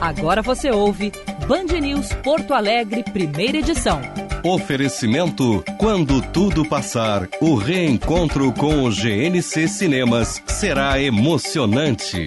Agora você ouve Band News Porto Alegre, primeira edição. Oferecimento: quando tudo passar, o reencontro com o GNC Cinemas será emocionante.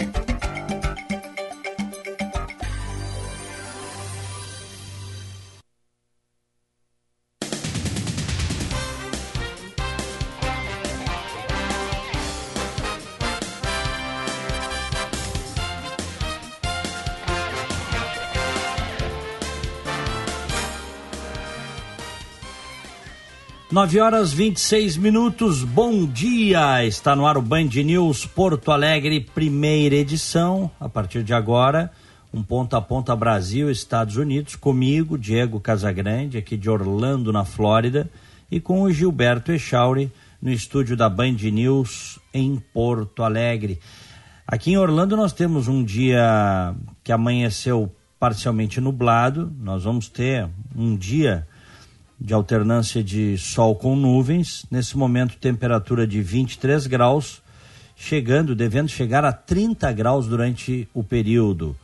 9 horas 26 minutos, bom dia! Está no ar o Band News Porto Alegre, primeira edição. A partir de agora, um ponto a ponta Brasil, Estados Unidos, comigo, Diego Casagrande, aqui de Orlando, na Flórida, e com o Gilberto Echauri, no estúdio da Band News em Porto Alegre. Aqui em Orlando nós temos um dia que amanheceu parcialmente nublado, nós vamos ter um dia de alternância de sol com nuvens. Nesse momento, temperatura de 23 graus, chegando, devendo chegar a 30 graus durante o período.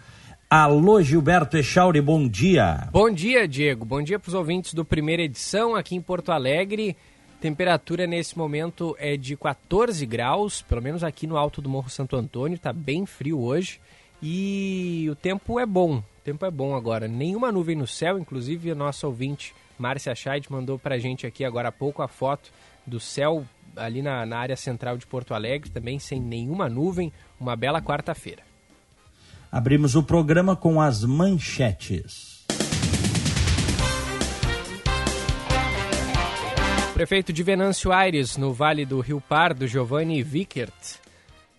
Alô, Gilberto Echauri, bom dia. Bom dia, Diego. Bom dia para os ouvintes do primeira edição aqui em Porto Alegre. Temperatura nesse momento é de 14 graus, pelo menos aqui no alto do Morro Santo Antônio, está bem frio hoje. E o tempo é bom, o tempo é bom agora. Nenhuma nuvem no céu, inclusive a nossa ouvinte Márcia Scheid mandou para a gente aqui agora há pouco a foto do céu ali na, na área central de Porto Alegre, também sem nenhuma nuvem, uma bela quarta-feira. Abrimos o programa com as manchetes. prefeito de Venâncio Aires, no Vale do Rio Pardo, Giovanni Vickert,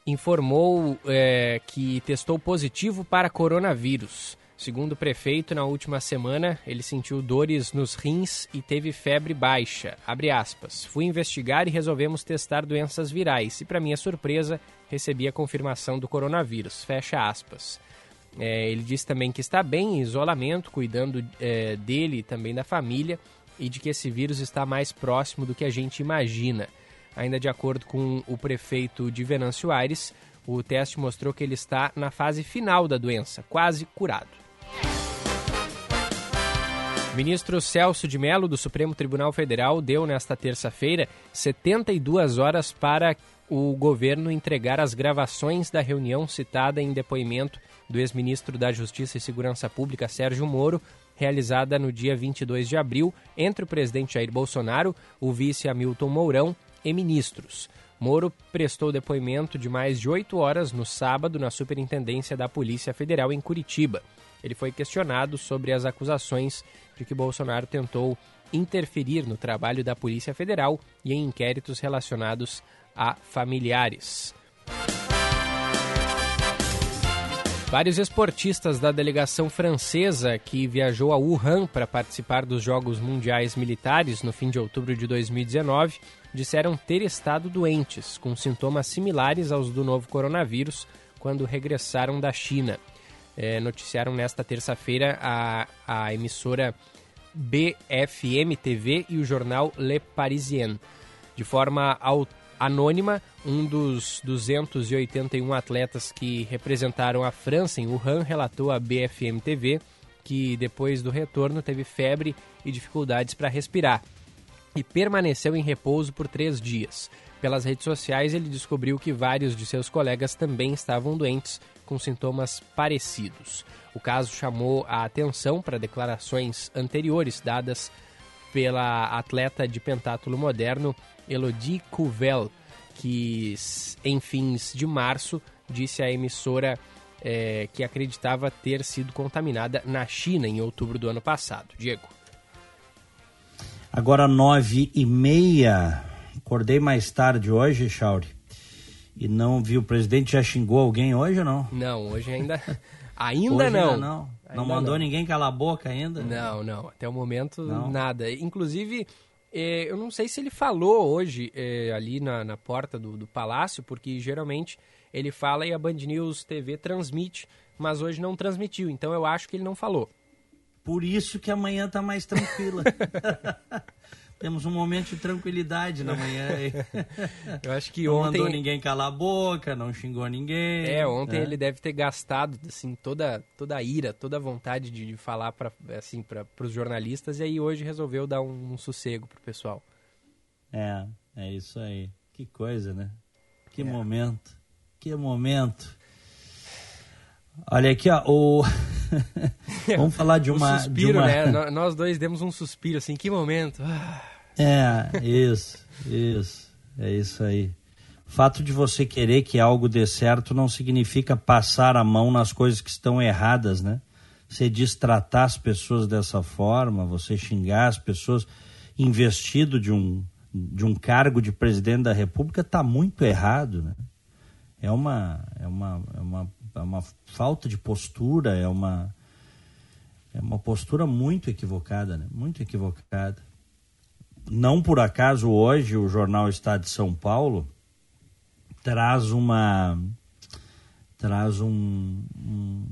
informou é, que testou positivo para coronavírus. Segundo o prefeito, na última semana ele sentiu dores nos rins e teve febre baixa. Fui investigar e resolvemos testar doenças virais e, para minha surpresa, recebi a confirmação do coronavírus. Fecha aspas. É, ele disse também que está bem em isolamento, cuidando é, dele e também da família e de que esse vírus está mais próximo do que a gente imagina. Ainda de acordo com o prefeito de Venâncio Aires, o teste mostrou que ele está na fase final da doença, quase curado. Ministro Celso de Mello, do Supremo Tribunal Federal, deu nesta terça-feira 72 horas para o governo entregar as gravações da reunião citada em depoimento do ex-ministro da Justiça e Segurança Pública, Sérgio Moro, realizada no dia 22 de abril entre o presidente Jair Bolsonaro, o vice Hamilton Mourão e ministros. Moro prestou depoimento de mais de oito horas no sábado na Superintendência da Polícia Federal em Curitiba. Ele foi questionado sobre as acusações de que Bolsonaro tentou interferir no trabalho da Polícia Federal e em inquéritos relacionados a familiares. Vários esportistas da delegação francesa que viajou a Wuhan para participar dos Jogos Mundiais Militares no fim de outubro de 2019 disseram ter estado doentes, com sintomas similares aos do novo coronavírus, quando regressaram da China é, noticiaram nesta terça-feira a, a emissora BFM TV e o jornal Le Parisien. De forma anônima, um dos 281 atletas que representaram a França em Wuhan relatou à BFM TV que depois do retorno teve febre e dificuldades para respirar e permaneceu em repouso por três dias. Pelas redes sociais, ele descobriu que vários de seus colegas também estavam doentes com sintomas parecidos. O caso chamou a atenção para declarações anteriores dadas pela atleta de pentátulo moderno Elodie Couvel, que em fins de março disse à emissora é, que acreditava ter sido contaminada na China em outubro do ano passado. Diego. Agora nove e meia. Acordei mais tarde hoje, Chauri e não viu. O presidente já xingou alguém hoje ou não? Não, hoje ainda. Ainda hoje não. Ainda não. Ainda não mandou não. ninguém calar a boca ainda? Não, não. Até o momento, não. nada. Inclusive, eh, eu não sei se ele falou hoje eh, ali na, na porta do, do palácio, porque geralmente ele fala e a Band News TV transmite, mas hoje não transmitiu. Então eu acho que ele não falou. Por isso que amanhã tá mais tranquila. temos um momento de tranquilidade na manhã. Eu acho que não ontem. Não mandou ninguém calar a boca, não xingou ninguém. É, ontem né? ele deve ter gastado assim toda toda a ira, toda a vontade de, de falar para assim os jornalistas e aí hoje resolveu dar um, um sossego pro pessoal. É, é isso aí. Que coisa, né? Que é. momento. Que momento. Olha aqui, ó, o... Vamos falar de uma... um suspiro, de uma... né? Nós dois demos um suspiro, assim, que momento. É, isso, isso, é isso aí. O fato de você querer que algo dê certo não significa passar a mão nas coisas que estão erradas, né? Você distratar as pessoas dessa forma, você xingar as pessoas investido de um, de um cargo de presidente da República está muito errado, né? É uma, é uma, é uma, é uma falta de postura, é uma, é uma postura muito equivocada, né? Muito equivocada. Não por acaso hoje o jornal Estado de São Paulo traz uma traz um, um,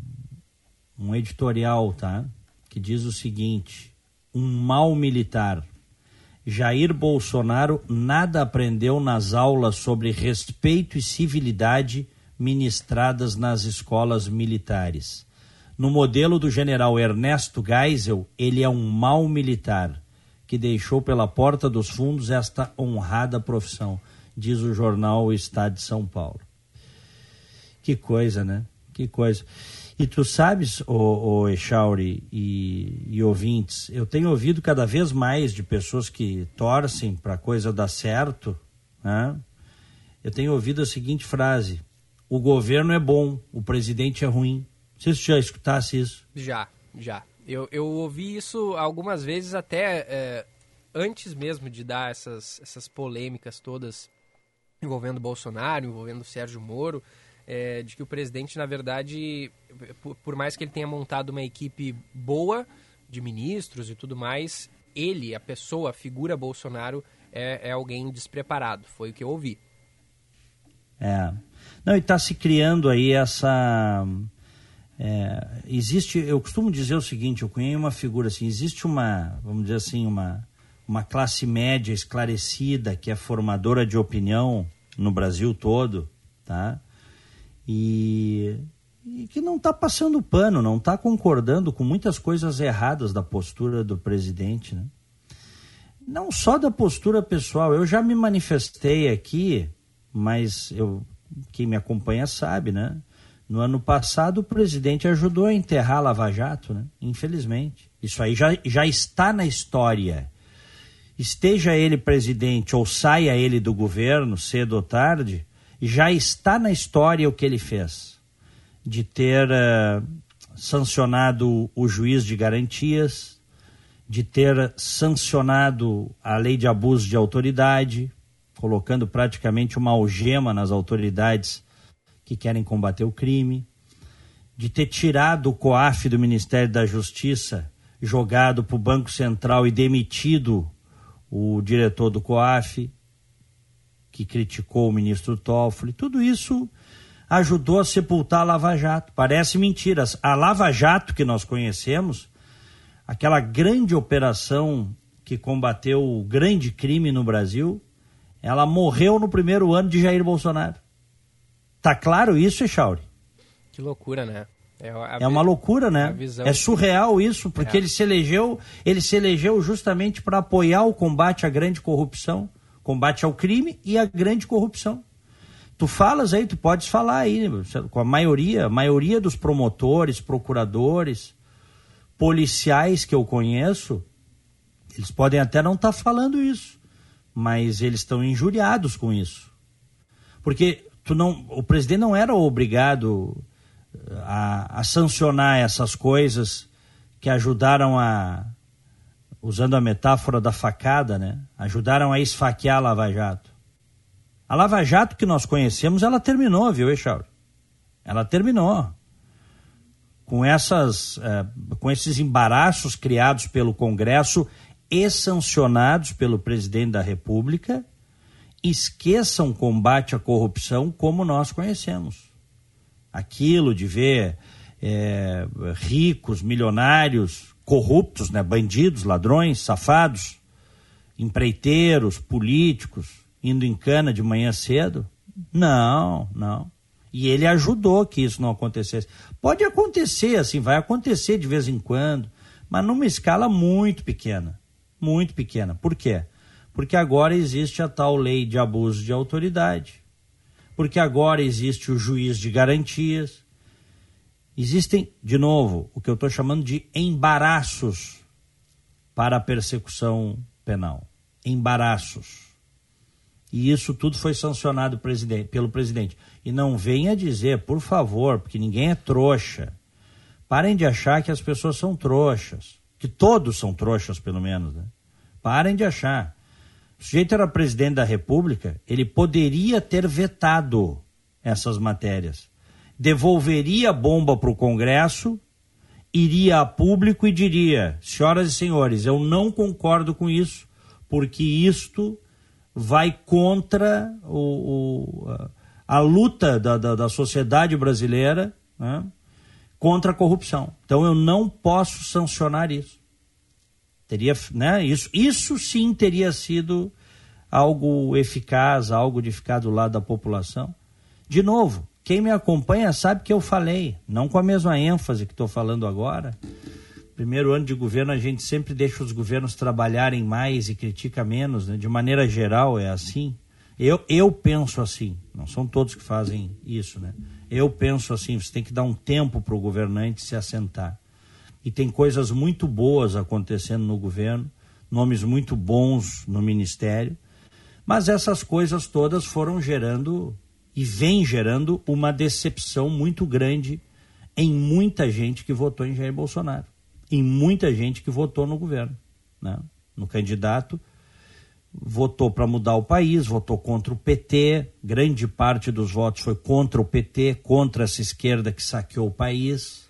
um editorial, tá? Que diz o seguinte: um mal militar. Jair Bolsonaro nada aprendeu nas aulas sobre respeito e civilidade ministradas nas escolas militares. No modelo do general Ernesto Geisel, ele é um mau militar que deixou pela porta dos fundos esta honrada profissão, diz o jornal o Estado de São Paulo. Que coisa, né? Que coisa. E tu sabes, o, o Echauri e, e, ouvintes, eu tenho ouvido cada vez mais de pessoas que torcem para a coisa dar certo. Né? Eu tenho ouvido a seguinte frase: o governo é bom, o presidente é ruim. Tu já escutasse isso. Já, já. Eu, eu ouvi isso algumas vezes até é, antes mesmo de dar essas, essas polêmicas todas envolvendo Bolsonaro, envolvendo Sérgio Moro é, de que o presidente, na verdade, por, por, mais que ele tenha montado uma equipe boa de ministros e tudo mais, ele, a pessoa, a figura Bolsonaro, é, é alguém despreparado. Foi o que eu ouvi. É. Não, e está se criando aí essa. É, existe, eu costumo dizer o seguinte, eu conheço uma figura assim, existe uma, vamos dizer assim, uma, uma classe média esclarecida que é formadora de opinião no Brasil todo, tá? e, e que não está passando pano, não está concordando com muitas coisas erradas da postura do presidente. Né? Não só da postura pessoal, eu já me manifestei aqui, mas eu, quem me acompanha sabe, né? No ano passado, o presidente ajudou a enterrar a Lava Jato, né? infelizmente. Isso aí já, já está na história. Esteja ele presidente ou saia ele do governo, cedo ou tarde, já está na história o que ele fez, de ter uh, sancionado o juiz de garantias, de ter sancionado a lei de abuso de autoridade, colocando praticamente uma algema nas autoridades que querem combater o crime, de ter tirado o COAF do Ministério da Justiça, jogado para o Banco Central e demitido o diretor do COAF, que criticou o ministro Toffoli, tudo isso ajudou a sepultar a Lava Jato. Parece mentiras. A Lava Jato que nós conhecemos, aquela grande operação que combateu o grande crime no Brasil, ela morreu no primeiro ano de Jair Bolsonaro. Tá claro isso, Echauri? Que loucura, né? É, é uma loucura, né? É surreal isso, porque é. ele se elegeu, ele se elegeu justamente para apoiar o combate à grande corrupção combate ao crime e à grande corrupção. Tu falas aí, tu podes falar aí, com a maioria, a maioria dos promotores, procuradores, policiais que eu conheço, eles podem até não estar tá falando isso, mas eles estão injuriados com isso. Porque tu não, o presidente não era obrigado a, a sancionar essas coisas que ajudaram a, usando a metáfora da facada, né? Ajudaram a esfaquear a Lava Jato. A Lava Jato que nós conhecemos, ela terminou, viu, Echauri? Ela terminou. Com, essas, eh, com esses embaraços criados pelo Congresso e sancionados pelo presidente da República, esqueçam o combate à corrupção como nós conhecemos. Aquilo de ver eh, ricos, milionários, corruptos, né, bandidos, ladrões, safados, empreiteiros, políticos, indo em cana de manhã cedo? Não, não. E ele ajudou que isso não acontecesse. Pode acontecer, assim, vai acontecer de vez em quando, mas numa escala muito pequena. Muito pequena. Por quê? Porque agora existe a tal lei de abuso de autoridade. Porque agora existe o juiz de garantias. Existem, de novo, o que eu estou chamando de embaraços para a persecução penal. Embaraços. E isso tudo foi sancionado pelo presidente. E não venha dizer, por favor, porque ninguém é trouxa. Parem de achar que as pessoas são trouxas. Que todos são trouxas, pelo menos. Né? Parem de achar. O sujeito era presidente da República, ele poderia ter vetado essas matérias. Devolveria a bomba para o Congresso, iria a público e diria: senhoras e senhores, eu não concordo com isso, porque isto vai contra o, o a, luta da, da, da sociedade brasileira né, contra a corrupção. Então eu não posso sancionar isso. Teria, né, isso, isso sim teria sido algo eficaz, algo de ficar do lado da população. De novo, quem me acompanha sabe que eu falei, não com a mesma ênfase que estou falando agora, primeiro ano de governo a gente sempre deixa os governos trabalharem mais e critica menos, né? de maneira geral é assim. Eu, eu penso assim, não são todos que fazem isso, né? Eu penso assim, você tem que dar um tempo para o governante se assentar. E tem coisas muito boas acontecendo no governo, nomes muito bons no ministério, mas essas coisas todas foram gerando e vem gerando uma decepção muito grande em muita gente que votou em Jair Bolsonaro em muita gente que votou no governo, né? no candidato. Votou para mudar o país, votou contra o PT, grande parte dos votos foi contra o PT, contra essa esquerda que saqueou o país.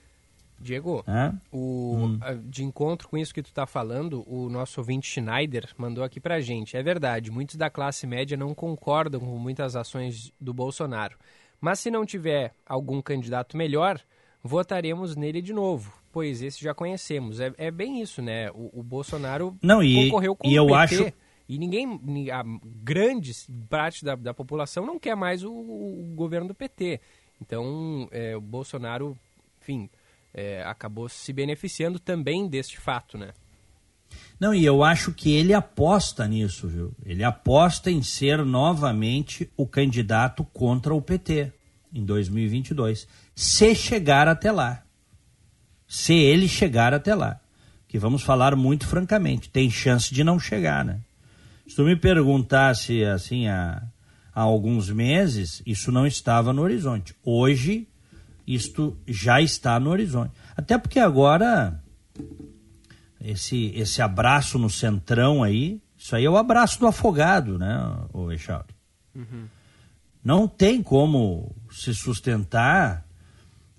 Diego, é? o, hum. de encontro com isso que tu está falando, o nosso ouvinte Schneider mandou aqui para gente. É verdade, muitos da classe média não concordam com muitas ações do Bolsonaro. Mas se não tiver algum candidato melhor, votaremos nele de novo pois esse já conhecemos. É, é bem isso, né? O, o Bolsonaro Não, e, concorreu com e o eu PT, acho... e ninguém, a grande parte da, da população não quer mais o, o governo do PT. Então, é, o Bolsonaro, enfim, é, acabou se beneficiando também deste fato, né? Não, e eu acho que ele aposta nisso, viu? Ele aposta em ser novamente o candidato contra o PT em 2022, se chegar até lá se ele chegar até lá. Que vamos falar muito francamente, tem chance de não chegar, né? Se tu me perguntasse assim há, há alguns meses, isso não estava no horizonte. Hoje, isto já está no horizonte. Até porque agora esse, esse abraço no centrão aí, isso aí é o abraço do afogado, né, o Echauri? Uhum. Não tem como se sustentar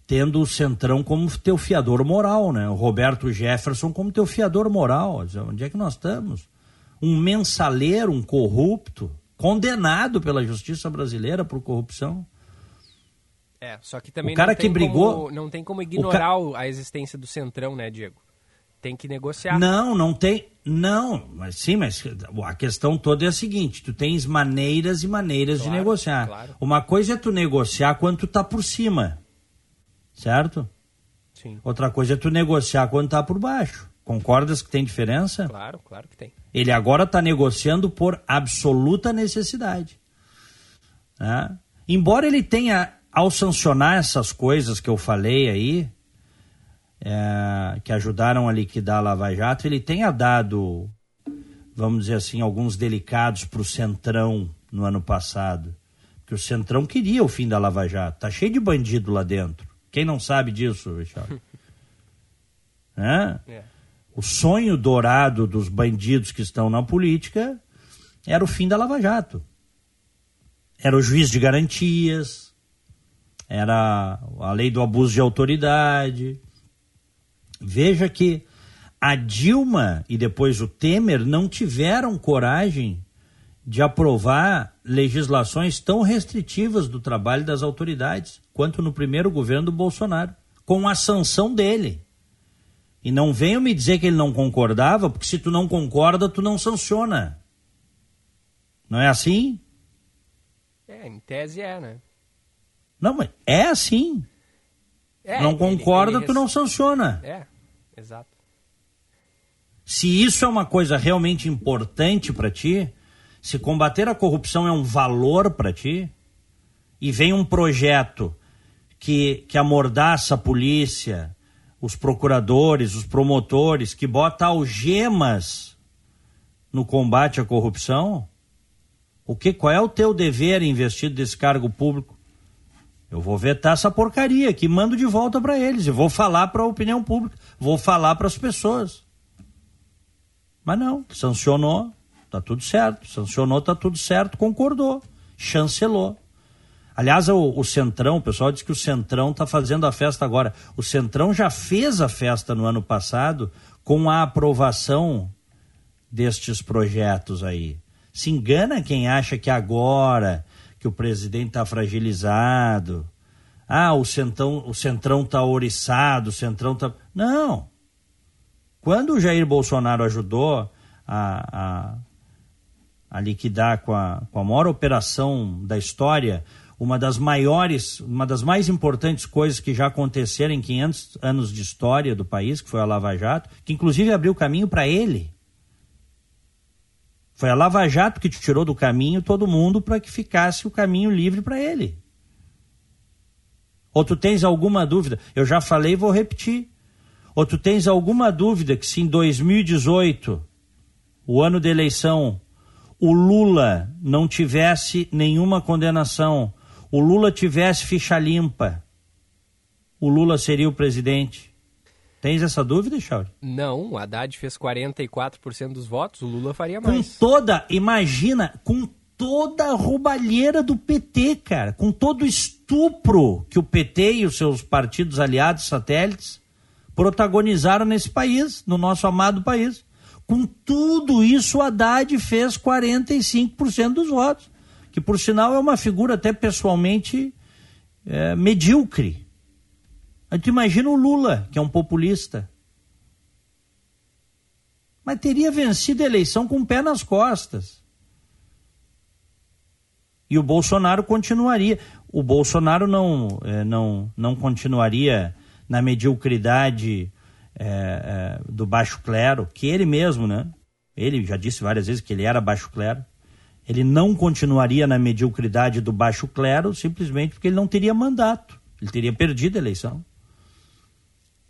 tendo o Centrão como teu fiador moral, né? O Roberto Jefferson como teu fiador moral. Onde é que nós estamos? Um mensaleiro, um corrupto, condenado pela justiça brasileira por corrupção. É, só que também o cara não, tem que brigou, como, não tem como ignorar ca... a existência do Centrão, né, Diego? Tem que negociar. Não, não tem. Não, mas sim, mas a questão toda é a seguinte: tu tens maneiras e maneiras claro, de negociar. Claro. Uma coisa é tu negociar quando tu tá por cima certo? Sim. Outra coisa é tu negociar quando tá por baixo. Concordas que tem diferença? Claro, claro que tem. Ele agora está negociando por absoluta necessidade. Né? Embora ele tenha, ao sancionar essas coisas que eu falei aí, é, que ajudaram a liquidar a Lava Jato, ele tenha dado, vamos dizer assim, alguns delicados para o Centrão no ano passado. Porque o Centrão queria o fim da Lava Jato. Tá cheio de bandido lá dentro. Quem não sabe disso, Richard? é? O sonho dourado dos bandidos que estão na política era o fim da Lava Jato. Era o juiz de garantias, era a lei do abuso de autoridade. Veja que a Dilma e depois o Temer não tiveram coragem de aprovar legislações tão restritivas do trabalho das autoridades quanto no primeiro governo do Bolsonaro, com a sanção dele. E não venham me dizer que ele não concordava, porque se tu não concorda, tu não sanciona. Não é assim? É, em tese é, né? Não, mas é assim. É, não concorda, ele, ele tu não sanciona. É, exato. Se isso é uma coisa realmente importante para ti, se combater a corrupção é um valor para ti, e vem um projeto que, que amordaça a polícia, os procuradores, os promotores, que bota algemas no combate à corrupção, o que, qual é o teu dever investido desse cargo público? Eu vou vetar essa porcaria que mando de volta para eles e vou falar para a opinião pública, vou falar para as pessoas. Mas não, sancionou, tá tudo certo, sancionou, tá tudo certo, concordou, chancelou. Aliás, o, o, Centrão, o pessoal diz que o Centrão está fazendo a festa agora. O Centrão já fez a festa no ano passado com a aprovação destes projetos aí. Se engana quem acha que agora que o presidente está fragilizado, ah, o Centrão o Centrão está oriçado, o Centrão está. Não. Quando o Jair Bolsonaro ajudou a, a, a liquidar com a, com a maior operação da história uma das maiores, uma das mais importantes coisas que já aconteceram em 500 anos de história do país, que foi a Lava Jato, que inclusive abriu caminho para ele. Foi a Lava Jato que te tirou do caminho todo mundo para que ficasse o caminho livre para ele. Ou tu tens alguma dúvida? Eu já falei e vou repetir. Ou tu tens alguma dúvida que se em 2018, o ano da eleição, o Lula não tivesse nenhuma condenação, o Lula tivesse ficha limpa, o Lula seria o presidente. Tens essa dúvida, Chauri? Não, o Haddad fez 44% dos votos, o Lula faria mais. Com toda, imagina, com toda a roubalheira do PT, cara, com todo o estupro que o PT e os seus partidos aliados satélites protagonizaram nesse país, no nosso amado país. Com tudo isso, o Haddad fez 45% dos votos que por sinal é uma figura até pessoalmente é, medíocre. A gente imagina o Lula, que é um populista. Mas teria vencido a eleição com o pé nas costas. E o Bolsonaro continuaria. O Bolsonaro não, é, não, não continuaria na mediocridade é, é, do baixo clero, que ele mesmo, né? Ele já disse várias vezes que ele era baixo clero ele não continuaria na mediocridade do baixo clero simplesmente porque ele não teria mandato. Ele teria perdido a eleição.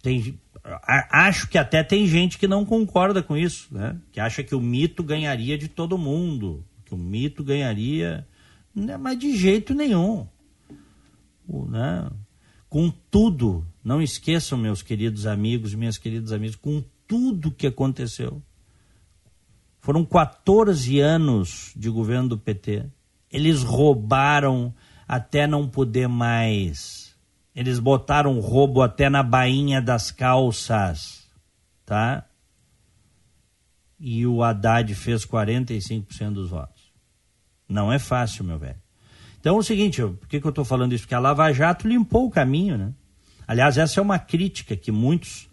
Tem, acho que até tem gente que não concorda com isso, né? que acha que o mito ganharia de todo mundo, que o mito ganharia, né? mas de jeito nenhum. Né? Com tudo, não esqueçam, meus queridos amigos, minhas queridas amigas, com tudo que aconteceu foram 14 anos de governo do PT. Eles roubaram até não poder mais. Eles botaram roubo até na bainha das calças, tá? E o Haddad fez 45% dos votos. Não é fácil, meu velho. Então é o seguinte, por que, que eu estou falando isso? Porque a Lava Jato limpou o caminho, né? Aliás, essa é uma crítica que muitos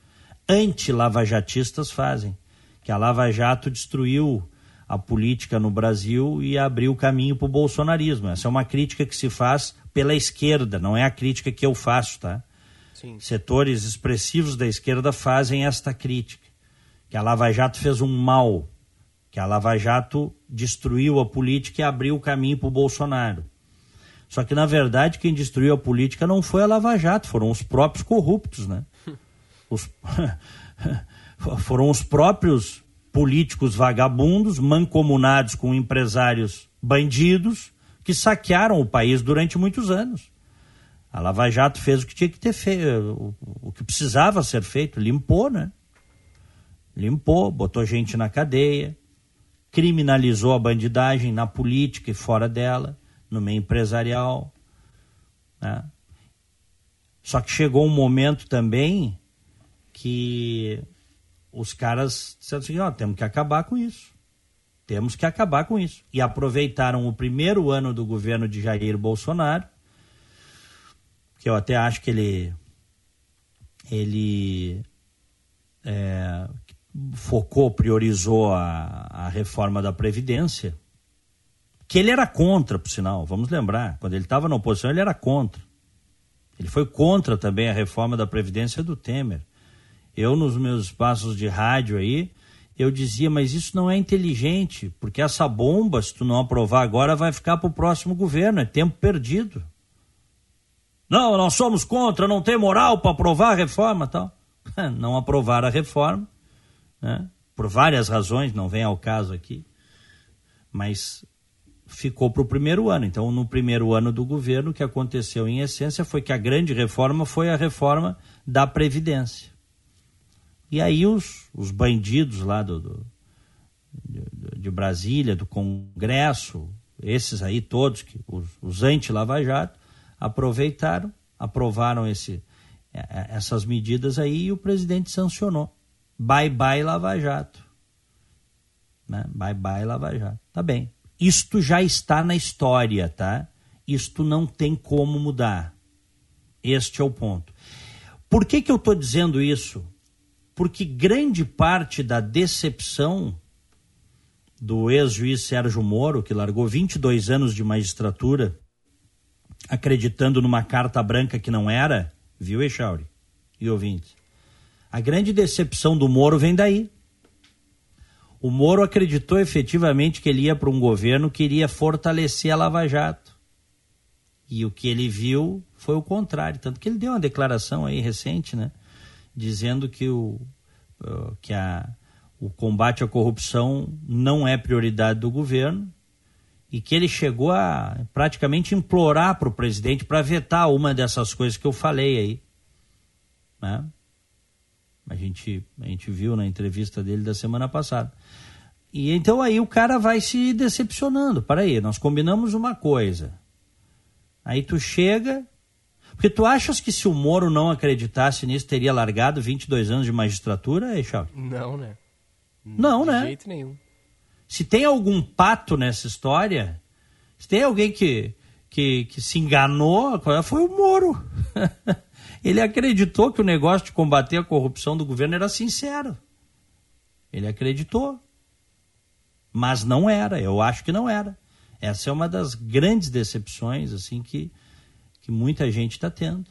anti-lavajatistas fazem que a Lava Jato destruiu a política no Brasil e abriu caminho para o bolsonarismo. Essa é uma crítica que se faz pela esquerda, não é a crítica que eu faço, tá? Sim. Setores expressivos da esquerda fazem esta crítica, que a Lava Jato fez um mal, que a Lava Jato destruiu a política e abriu o caminho para o Bolsonaro. Só que, na verdade, quem destruiu a política não foi a Lava Jato, foram os próprios corruptos, né? Os... foram os próprios políticos vagabundos, mancomunados com empresários bandidos, que saquearam o país durante muitos anos. A Lava Jato fez o que tinha que ter feito, o que precisava ser feito, limpou, né? Limpou, botou gente na cadeia, criminalizou a bandidagem na política e fora dela, no meio empresarial. Né? Só que chegou um momento também que os caras disseram assim: ó, temos que acabar com isso. Temos que acabar com isso. E aproveitaram o primeiro ano do governo de Jair Bolsonaro, que eu até acho que ele ele é, focou, priorizou a, a reforma da Previdência, que ele era contra, por sinal, vamos lembrar, quando ele estava na oposição, ele era contra. Ele foi contra também a reforma da Previdência do Temer. Eu, nos meus espaços de rádio aí, eu dizia, mas isso não é inteligente, porque essa bomba, se tu não aprovar agora, vai ficar para o próximo governo, é tempo perdido. Não, nós somos contra, não tem moral para aprovar a reforma tal. Não aprovar a reforma, né? por várias razões, não vem ao caso aqui, mas ficou para o primeiro ano. Então, no primeiro ano do governo, o que aconteceu em essência foi que a grande reforma foi a reforma da Previdência. E aí os, os bandidos lá do, do de, de, Brasília, do Congresso, esses aí todos, que, os, os anti-Lava Jato, aproveitaram, aprovaram esse, é, é, essas medidas aí e o presidente sancionou. Bye bye Lava Jato. Né? Bye bye Lava Jato. Tá bem. Isto já está na história, tá? Isto não tem como mudar. Este é o ponto. Por que, que eu estou dizendo isso? Porque grande parte da decepção do ex-juiz Sérgio Moro, que largou 22 anos de magistratura, acreditando numa carta branca que não era, viu, Echauri e ouvintes? A grande decepção do Moro vem daí. O Moro acreditou efetivamente que ele ia para um governo que iria fortalecer a Lava Jato. E o que ele viu foi o contrário. Tanto que ele deu uma declaração aí recente, né? Dizendo que o, uh, que a, o combate à corrupção não é prioridade do governo e que ele chegou a praticamente implorar para o presidente para vetar uma dessas coisas que eu falei aí. Né? A, gente, a gente viu na entrevista dele da semana passada. E então aí o cara vai se decepcionando. Para aí, nós combinamos uma coisa. Aí tu chega, porque tu achas que se o Moro não acreditasse nisso, teria largado 22 anos de magistratura, Eixal? Não, né? Não, de né? De jeito nenhum. Se tem algum pato nessa história, se tem alguém que, que, que se enganou, foi o Moro. Ele acreditou que o negócio de combater a corrupção do governo era sincero. Ele acreditou. Mas não era, eu acho que não era. Essa é uma das grandes decepções assim que que muita gente está tendo.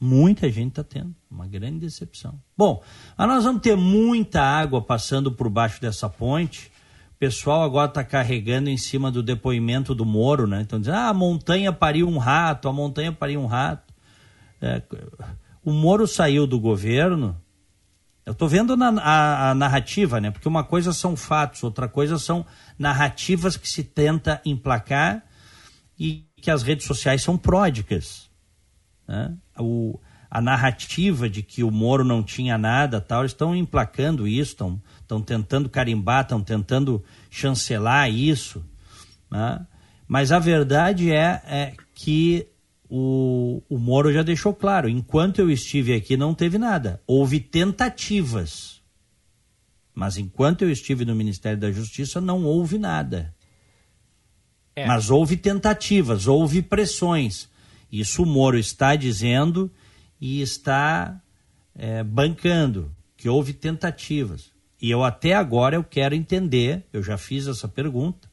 Muita gente está tendo. Uma grande decepção. Bom, nós vamos ter muita água passando por baixo dessa ponte. O pessoal agora está carregando em cima do depoimento do Moro, né? Então dizendo, ah, a montanha pariu um rato, a montanha pariu um rato. É, o Moro saiu do governo. Eu estou vendo na, a, a, narrativa, né? Porque uma coisa são fatos, outra coisa são narrativas que se tenta emplacar e que as redes sociais são pródicas. Né? O, a narrativa de que o Moro não tinha nada, tal, estão emplacando isso, estão, estão tentando carimbar, estão tentando chancelar isso. Né? Mas a verdade é, é que o, o Moro já deixou claro: enquanto eu estive aqui, não teve nada. Houve tentativas. Mas enquanto eu estive no Ministério da Justiça, não houve nada. É. Mas houve tentativas, houve pressões. Isso o Moro está dizendo e está é, bancando, que houve tentativas. E eu até agora eu quero entender, eu já fiz essa pergunta.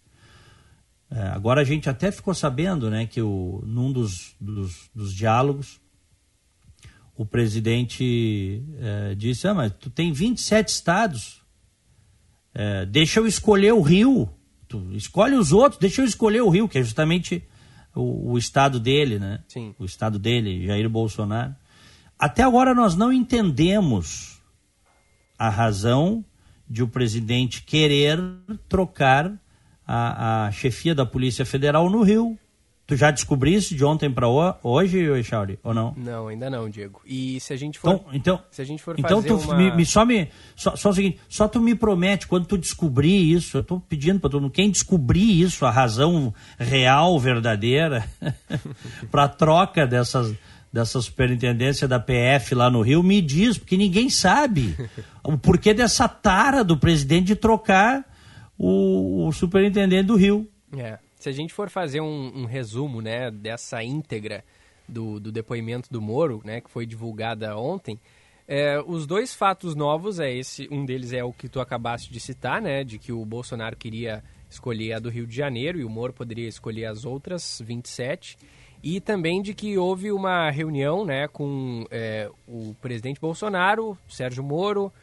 É, agora a gente até ficou sabendo né, que o, num dos, dos, dos diálogos o presidente é, disse, ah, mas tu tem 27 estados, é, deixa eu escolher o Rio tu escolhe os outros, deixa eu escolher o Rio, que é justamente o, o estado dele, né? Sim. O estado dele, Jair Bolsonaro. Até agora nós não entendemos a razão de o presidente querer trocar a, a chefia da Polícia Federal no Rio. Tu já descobriste de ontem para hoje, Echauri, ou não? Não, ainda não, Diego. E se a gente for, então, então, se a gente for então tu uma... me, me, só me só, só o seguinte, só tu me promete quando tu descobrir isso, eu estou pedindo para todo mundo quem descobrir isso, a razão real, verdadeira, para troca dessas dessa superintendência da PF lá no Rio, me diz, porque ninguém sabe o porquê dessa tara do presidente de trocar o, o superintendente do Rio. É. Se a gente for fazer um, um resumo né, dessa íntegra do, do, depoimento do Moro, né, que foi divulgada ontem, É, os dois fatos novos é esse, um deles é o que tu acabaste de citar, né, de que o Bolsonaro queria escolher a do Rio de Janeiro e o Moro poderia escolher as outras 27, e também de que houve uma reunião, né, com é, o presidente Bolsonaro, Sérgio Moro,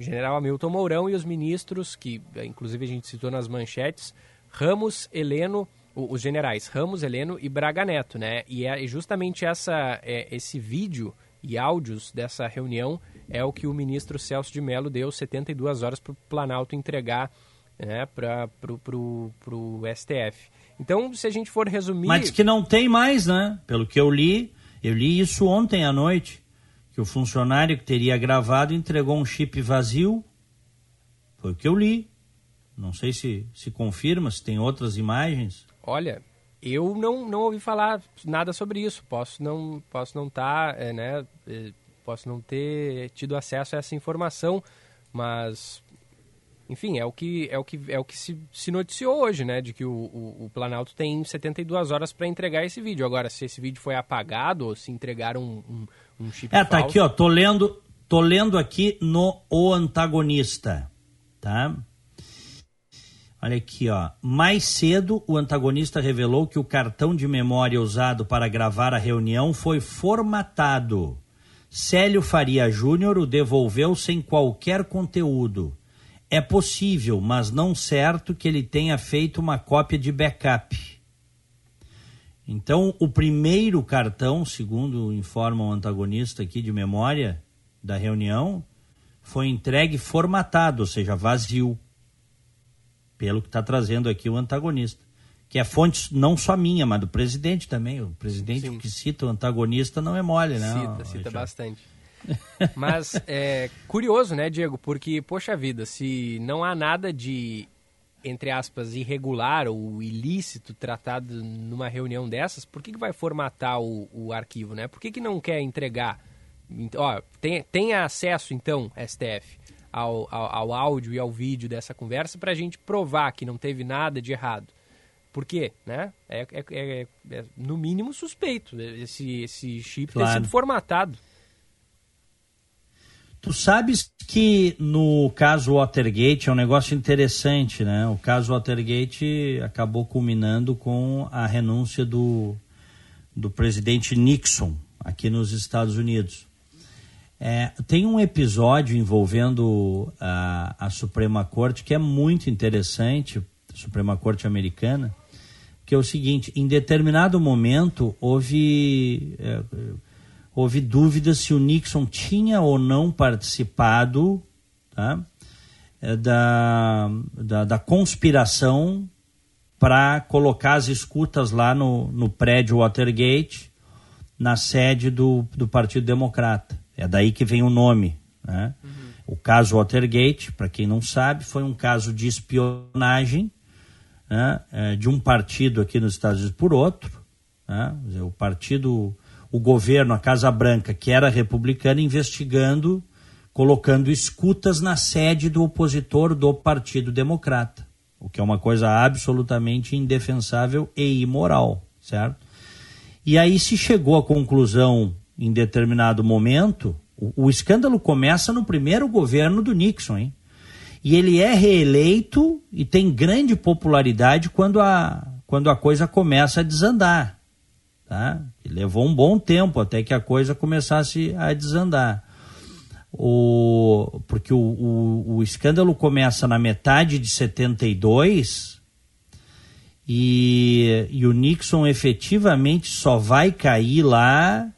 general Hamilton Mourão e os ministros que, inclusive a gente citou nas manchetes, Ramos, Heleno, os generais Ramos, Heleno e Braga Neto, né? E é justamente essa, é, esse vídeo e áudios dessa reunião é o que o ministro Celso de Mello deu 72 horas para o Planalto entregar né, para o STF. Então, se a gente for resumir. Mas que não tem mais, né? Pelo que eu li, eu li isso ontem à noite, que o funcionário que teria gravado entregou um chip vazio. Foi o que eu li. Não sei se se confirma, se tem outras imagens. Olha, eu não, não ouvi falar nada sobre isso. Posso não posso não estar, tá, é, né? É, posso não ter tido acesso a essa informação, mas enfim, é o que é o que é o que se, se noticiou hoje, né, de que o, o, o Planalto tem 72 horas para entregar esse vídeo. Agora, se esse vídeo foi apagado ou se entregaram um, um, um chip É, tá falso... aqui, ó, tô lendo, tô lendo aqui no O Antagonista, tá? Olha aqui, ó. Mais cedo, o antagonista revelou que o cartão de memória usado para gravar a reunião foi formatado. Célio Faria Júnior o devolveu sem qualquer conteúdo. É possível, mas não certo, que ele tenha feito uma cópia de backup. Então, o primeiro cartão, segundo informa o antagonista aqui de memória da reunião, foi entregue formatado, ou seja, vazio pelo que está trazendo aqui o antagonista. Que é fonte não só minha, mas do presidente também. O presidente Sim. que cita o antagonista não é mole, né? Cita, cita bastante. Mas é curioso, né, Diego? Porque, poxa vida, se não há nada de, entre aspas, irregular ou ilícito tratado numa reunião dessas, por que, que vai formatar o, o arquivo, né? Por que, que não quer entregar? Ó, tem, tem acesso, então, STF ao, ao, ao áudio e ao vídeo dessa conversa para a gente provar que não teve nada de errado. Por quê? Né? É, é, é, é no mínimo suspeito esse, esse chip claro. ter sido formatado. Tu sabes que no caso Watergate é um negócio interessante, né? O caso Watergate acabou culminando com a renúncia do, do presidente Nixon aqui nos Estados Unidos. É, tem um episódio envolvendo a, a, Suprema Corte que é muito interessante, Suprema Corte Americana, que é o seguinte: em determinado momento houve, é, houve dúvidas se o Nixon tinha ou não participado tá, é, da, da, da conspiração para colocar as escutas lá no, no prédio Watergate, na sede do, do Partido Democrata. É daí que vem o nome. Né? Uhum. O caso Watergate, para quem não sabe, foi um caso de espionagem né? é, de um partido aqui nos Estados Unidos por outro. Né? O partido, o governo, a Casa Branca, que era republicana, investigando, colocando escutas na sede do opositor do Partido Democrata. O que é uma coisa absolutamente indefensável e imoral, certo? E aí se chegou à conclusão em determinado momento, o, o escândalo começa no primeiro governo do Nixon, hein? E ele é reeleito e tem grande popularidade quando a, quando a coisa começa a desandar. Tá? levou um bom tempo até que a coisa começasse a desandar. O, porque o, o, o escândalo começa na metade de 72 e, e o Nixon efetivamente só vai cair lá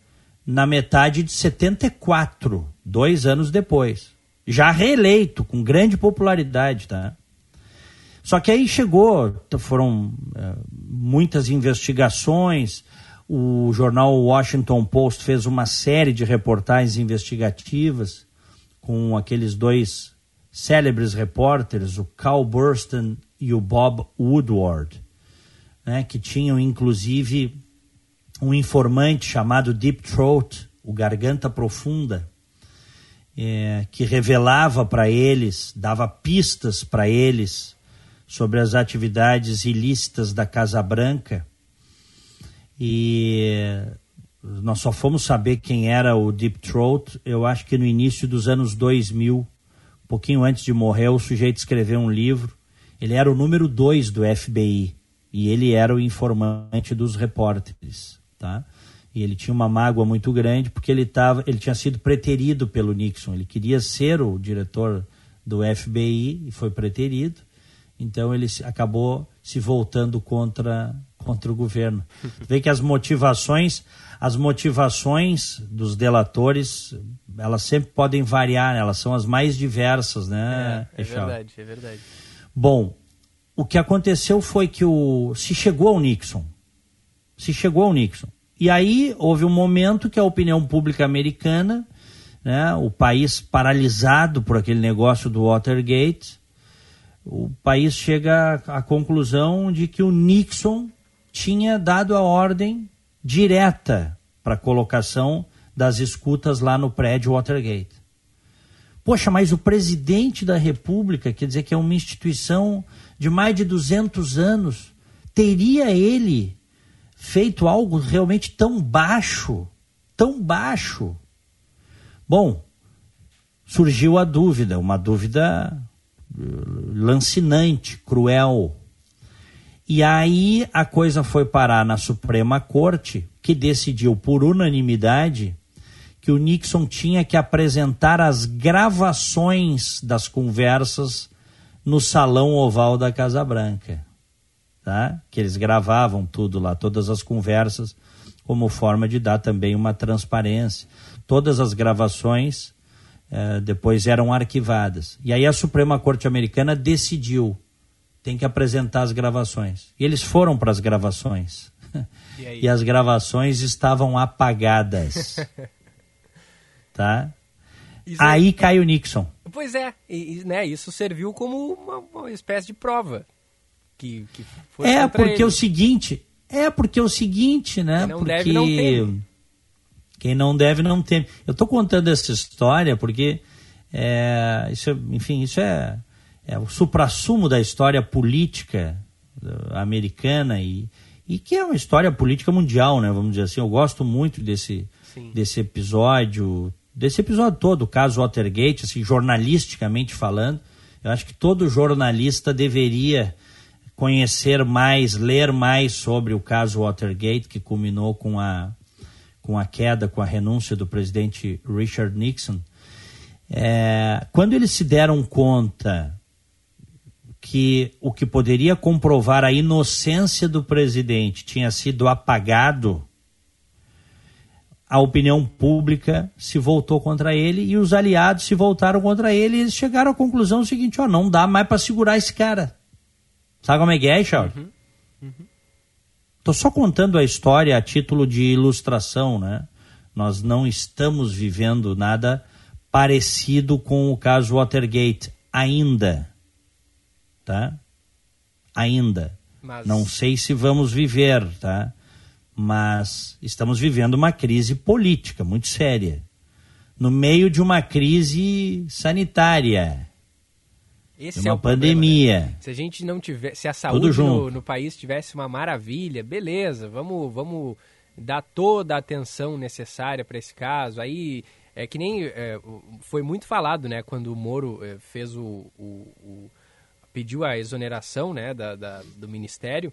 na metade de 74, dois anos depois. Já reeleito, com grande popularidade, tá? Só que aí chegou, foram é, muitas investigações, o jornal Washington Post fez uma série de reportagens investigativas com aqueles dois célebres repórteres, o Cal Burstyn e o Bob Woodward, né, que tinham inclusive um informante chamado Deep Throat, o Garganta Profunda, é, que revelava para eles, dava pistas para eles sobre as atividades ilícitas da Casa Branca. E nós só fomos saber quem era o Deep Throat, eu acho que no início dos anos 2000, um pouquinho antes de morrer, o sujeito escreveu um livro. Ele era o número dois do FBI e ele era o informante dos repórteres, tá? E ele tinha uma mágoa muito grande porque ele tava, ele tinha sido preterido pelo Nixon. Ele queria ser o diretor do FBI e foi preterido. Então ele acabou se voltando contra contra o governo. Vê que as motivações, as motivações dos delatores, elas sempre podem variar, né? elas são as mais diversas, né? É, é verdade, é verdade. Bom, o que aconteceu foi que o se chegou ao Nixon, se chegou ao Nixon. E aí houve um momento que a opinião pública americana, né, o país paralisado por aquele negócio do Watergate, o país chega à conclusão de que o Nixon tinha dado a ordem direta para a colocação das escutas lá no prédio Watergate. Poxa, mas o presidente da República, quer dizer que é uma instituição de mais de 200 anos, teria ele feito algo realmente tão baixo, tão baixo? Bom, surgiu a dúvida, uma dúvida eh, lancinante, cruel. E aí a coisa foi parar na Suprema Corte, que decidiu por unanimidade que o Nixon tinha que apresentar as gravações das conversas no salão oval da Casa Branca, tá? Que eles gravavam tudo lá, todas as conversas, como forma de dar também uma transparência. Todas as gravações eh, depois eram arquivadas. E aí a Suprema Corte Americana decidiu tem que apresentar as gravações. E eles foram para as gravações. E, e, as gravações estavam apagadas. tá? Isso aí é... cai o Nixon. Pois é, e, né, isso serviu como uma, uma espécie de prova. Que, que é porque ele. o seguinte, é porque o seguinte, né? Quem não porque deve não teme. Quem não deve não teme. Eu estou contando essa história porque é, isso, enfim, isso é é o suprassumo da história política americana e, e que é uma história política mundial, né? Vamos dizer assim. Eu gosto muito desse, desse episódio, desse episódio todo, o caso Watergate, assim, jornalisticamente falando. Eu acho que todo jornalista deveria conhecer mais, ler mais sobre o caso Watergate, que culminou com a, com a queda, com a renúncia do presidente Richard Nixon. É, quando eles se deram conta que o que poderia comprovar a inocência do presidente tinha sido apagado, a opinião pública se voltou contra ele e os aliados se voltaram contra ele e eles chegaram à conclusão seguinte: ó, não dá mais para segurar esse cara. Sabe como é que é, Charles? Uhum. Uhum. Tô só contando a história a título de ilustração, né? Nós não estamos vivendo nada parecido com o caso Watergate ainda tá? Ainda. Mas... Não sei se vamos viver, tá? Mas estamos vivendo uma crise política muito séria. No meio de uma crise sanitária. Esse uma é pandemia. Problema, né? Se a gente não tiver, se a saúde no, no, país tivesse uma maravilha, beleza, vamos, vamos dar toda a atenção necessária para esse caso. Aí é que nem é, foi muito falado, né, quando o Moro é, fez o, o pediu a exoneração né, da, da, do Ministério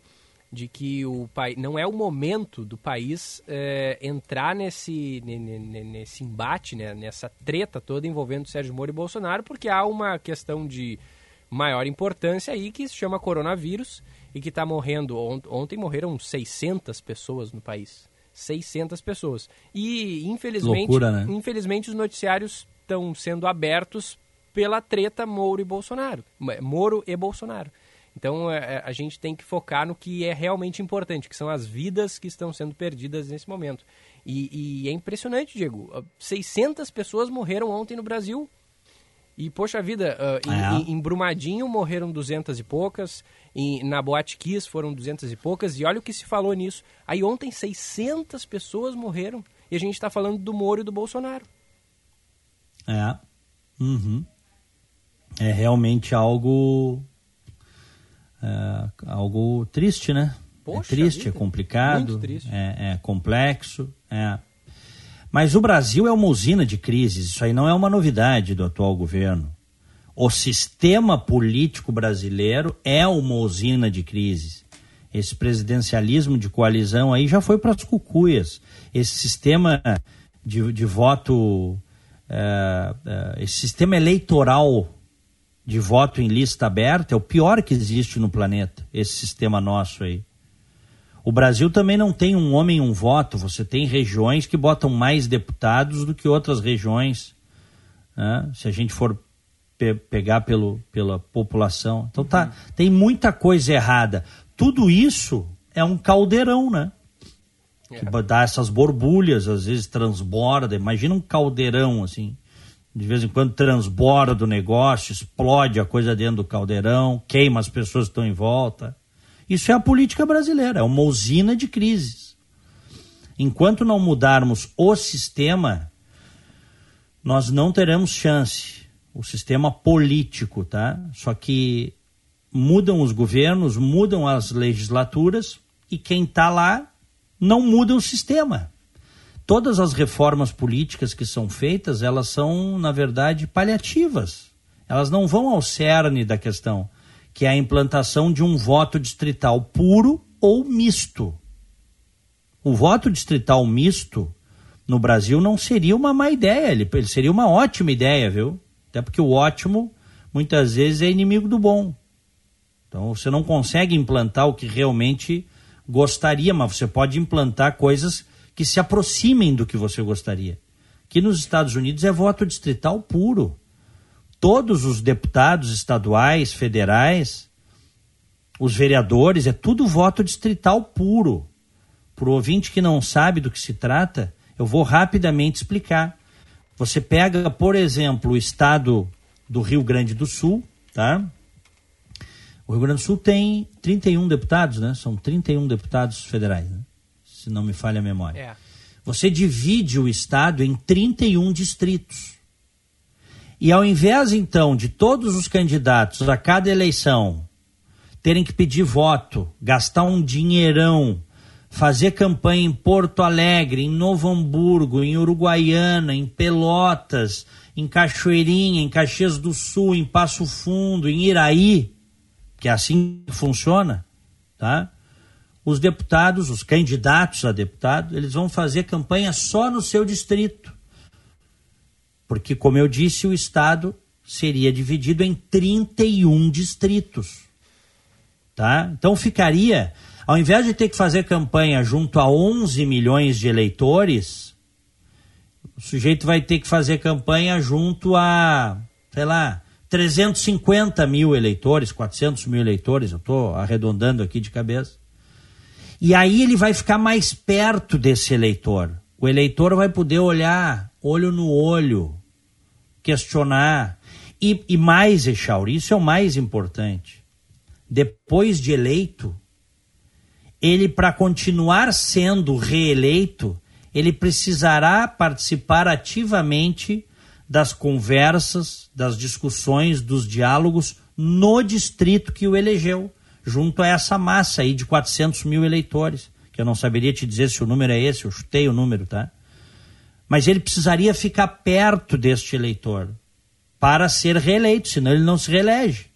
de que o país não é o momento do país é, entrar nesse, nesse embate, né, nessa treta toda envolvendo Sérgio Moro e Bolsonaro, porque há uma questão de maior importância aí que se chama coronavírus e que está morrendo. Ontem morreram 600 pessoas no país. 600 pessoas. E infelizmente, Loucura, né? infelizmente os noticiários estão sendo abertos pela treta Moro e Bolsonaro. Moro e Bolsonaro. Então é, é, a gente tem que focar no que é realmente importante, que são as vidas que estão sendo perdidas nesse momento. E, e é impressionante, Diego. 600 pessoas morreram ontem no Brasil. E, poxa vida, uh, é. em, em, Brumadinho morreram 200 e poucas, em, na Boate Kiss foram 200 e poucas, e olha o que se falou nisso. Aí ontem 600 pessoas morreram, e a gente está falando do Moro e do Bolsonaro. É. Uhum é realmente algo é, algo triste, né? Poxa é triste, vida. é complicado, triste. É, é, complexo. É. Mas o Brasil é uma usina de crises, isso aí não é uma novidade do atual governo. O sistema político brasileiro é uma usina de crises. Esse presidencialismo de coalizão aí já foi para as cucuias. Esse sistema de, de voto, é, é, esse sistema eleitoral de voto em lista aberta é o pior que existe no planeta, esse sistema nosso aí. O Brasil também não tem um homem um voto. Você tem regiões que botam mais deputados do que outras regiões. Né? Se a gente for pe pegar pelo, pela população. Então tá, uhum. tem muita coisa errada. Tudo isso é um caldeirão, né? É. Que dá essas borbulhas, às vezes transborda. Imagina um caldeirão assim. De vez em quando transborda o negócio, explode a coisa dentro do caldeirão, queima as pessoas que estão em volta. Isso é a política brasileira, é uma usina de crises. Enquanto não mudarmos o sistema, nós não teremos chance. O sistema político, tá? Só que mudam os governos, mudam as legislaturas e quem está lá não muda o sistema. Todas as reformas políticas que são feitas, elas são, na verdade, paliativas. Elas não vão ao cerne da questão que é a implantação de um voto distrital puro ou misto. O voto distrital misto no Brasil não seria uma má ideia, ele, ele seria uma ótima ideia, viu? Até porque o ótimo muitas vezes é inimigo do bom. Então você não consegue implantar o que realmente gostaria, mas você pode implantar coisas que se aproximem do que você gostaria. Que nos Estados Unidos é voto distrital puro todos os deputados estaduais, federais, os vereadores, é tudo voto distrital puro. Para o ouvinte que não sabe do que se trata, eu vou rapidamente explicar. Você pega, por exemplo, o estado do Rio Grande do Sul, tá? O Rio Grande do Sul tem 31 deputados, né? São 31 deputados federais, né? se não me falha a memória. É. Você divide o estado em 31 distritos. E ao invés, então, de todos os candidatos a cada eleição terem que pedir voto, gastar um dinheirão, fazer campanha em Porto Alegre, em Novo Hamburgo, em Uruguaiana, em Pelotas, em Cachoeirinha, em Caxias do Sul, em Passo Fundo, em Iraí, que é assim que funciona, tá? Os deputados, os candidatos a deputado, eles vão fazer campanha só no seu distrito. Porque, como eu disse, o Estado seria dividido em 31 distritos. Tá? Então ficaria, ao invés de ter que fazer campanha junto a 11 milhões de eleitores, o sujeito vai ter que fazer campanha junto a, sei lá, 350 mil eleitores, 400 mil eleitores, eu estou arredondando aqui de cabeça. E aí ele vai ficar mais perto desse eleitor. O eleitor vai poder olhar olho no olho, questionar. E, e mais, Echauri, isso é o mais importante. Depois de eleito, ele, para continuar sendo reeleito, ele precisará participar ativamente das conversas, das discussões, dos diálogos no distrito que o elegeu, junto a essa massa aí de 400 mil eleitores, que eu não saberia te dizer se o número é esse, eu chutei o número, tá? Mas ele precisaria ficar perto deste eleitor para ser reeleito, senão ele não se reelege.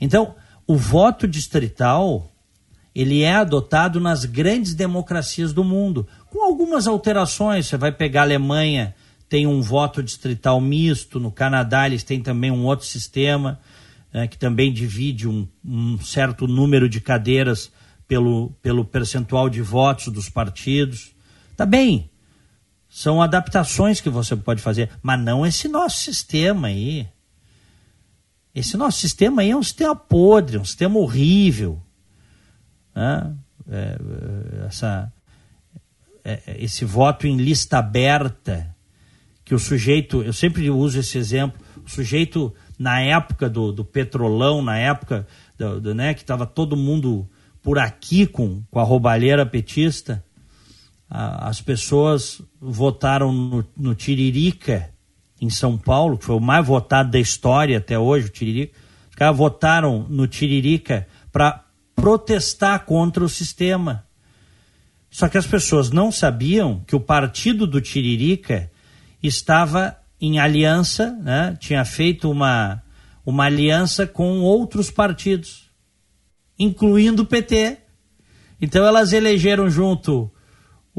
Então, o voto distrital ele é adotado nas grandes democracias do mundo, com algumas alterações. Você vai pegar a Alemanha, tem um voto distrital misto, no Canadá eles têm também um outro sistema, né, que também divide um, um, certo número de cadeiras pelo, pelo percentual de votos dos partidos. Tá bem, são adaptações que você pode fazer, mas não esse nosso sistema aí. Esse nosso sistema aí é um sistema podre, um sistema horrível. Né? É, é essa, é, é, esse voto em lista aberta, que o sujeito, eu sempre uso esse exemplo, o sujeito na época do, do petrolão, na época do, do né, que estava todo mundo por aqui com, com a roubalheira petista, as pessoas votaram no, no, Tiririca, em São Paulo, que foi o mais votado da história até hoje, o Tiririca. Os caras votaram no Tiririca para protestar contra o sistema. Só que as pessoas não sabiam que o partido do Tiririca estava em aliança, né? tinha feito uma, uma aliança com outros partidos, incluindo o PT. Então elas elegeram junto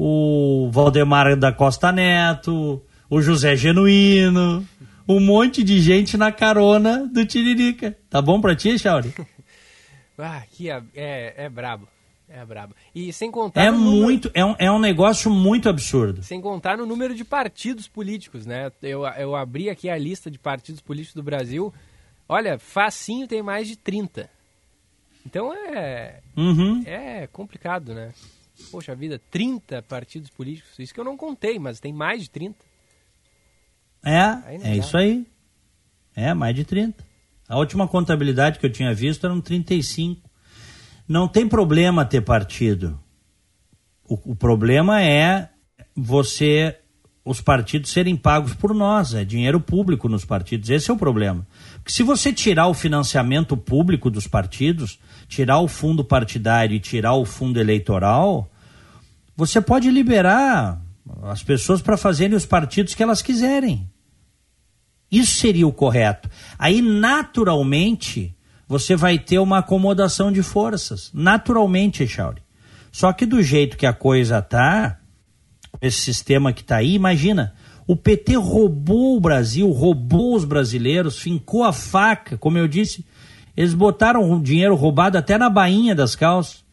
o Valdemar da Costa Neto, o José Genuíno, um monte de gente na carona do Tiririca. Tá bom pra ti, Chauri? ah, que é, é, brabo. É brabo. E sem contar. É muito. Número... É, um, é um negócio muito absurdo. Sem contar no número de partidos políticos, né? Eu, eu abri aqui a lista de partidos políticos do Brasil. Olha, facinho tem mais de 30. Então é. Uhum. É complicado, né? Poxa vida, 30 partidos políticos. Isso que eu não contei, mas tem mais de 30. É, é isso aí. É, mais de 30. A última contabilidade que eu tinha visto eram 35. Não tem problema ter partido. O, o problema é você, os partidos serem pagos por nós, é dinheiro público nos partidos. Esse é o problema. Se você tirar o financiamento público dos partidos, tirar o fundo partidário e tirar o fundo eleitoral, você pode liberar as pessoas para fazerem os partidos que elas quiserem. Isso seria o correto. Aí, naturalmente, você vai ter uma acomodação de forças. Naturalmente, Echauri. Só que do jeito que a coisa tá, esse sistema que está aí, imagina, o PT roubou o Brasil, roubou os brasileiros, fincou a faca, como eu disse, eles botaram o dinheiro roubado até na bainha das calças.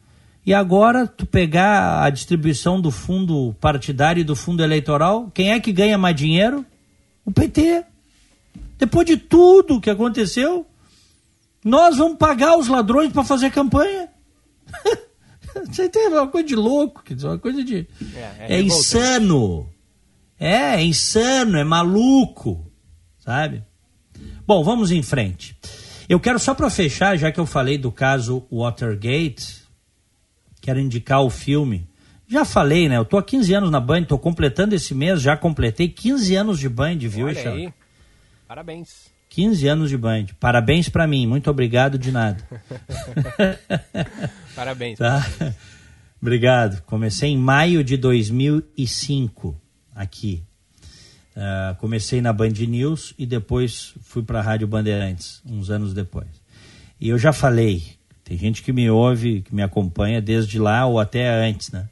E agora, tu pegar a distribuição do fundo partidário e do fundo eleitoral, quem é que ganha mais dinheiro? O PT. Depois de tudo que aconteceu, nós vamos pagar os ladrões para fazer campanha. Você tem uma coisa de louco, uma coisa de. É, é, é insano. É, é insano, é maluco. Sabe? Bom, vamos em frente. Eu quero só para fechar, já que eu falei do caso Watergate, quero indicar o filme. Já falei, né? Eu tô há 15 anos na Band, tô completando esse mês, já completei 15 anos de Band, viu, Olha aí. Parabéns. 15 anos de Band. Parabéns para mim, muito obrigado de nada. Parabéns. Tá? Obrigado. Comecei em maio de 2005 aqui. Uh, comecei na Band News e depois fui para a Rádio Bandeirantes, uns anos depois. E eu já falei, tem gente que me ouve, que me acompanha desde lá ou até antes, né?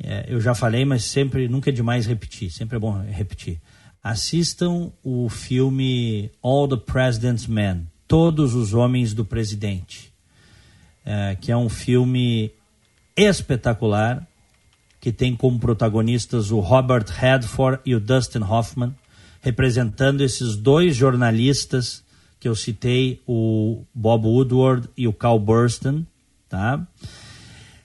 É, eu já falei, mas sempre, nunca é demais repetir, sempre é bom repetir. Assistam o filme All the President's Men, Todos os Homens do Presidente, é, que é um filme espetacular, que tem como protagonistas o Robert Redford e o Dustin Hoffman, representando esses dois jornalistas que eu citei, o Bob Woodward e o Cal Burstyn, tá?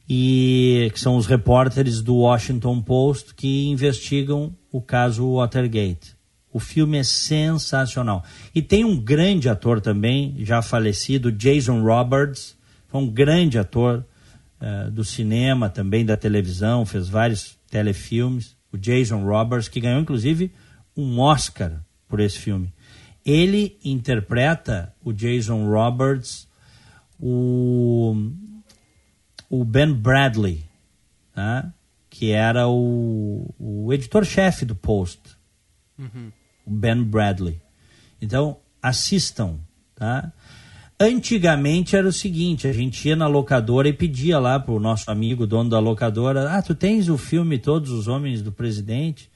E que são os repórteres do Washington Post que investigam o caso Watergate. O filme é sensacional. E tem um grande ator também, já falecido, Jason Roberts, foi um grande ator uh, do cinema, também da televisão, fez vários telefilmes. O Jason Roberts, que ganhou inclusive um Oscar por esse filme. Ele interpreta o Jason Roberts, o, o Ben Bradley, né? que era o, o editor-chefe do Post, uhum. o Ben Bradley. Então, assistam. Tá? Antigamente era o seguinte, a gente ia na locadora e pedia lá para o nosso amigo, dono da locadora, ah, tu tens o filme Todos os Homens do Presidente?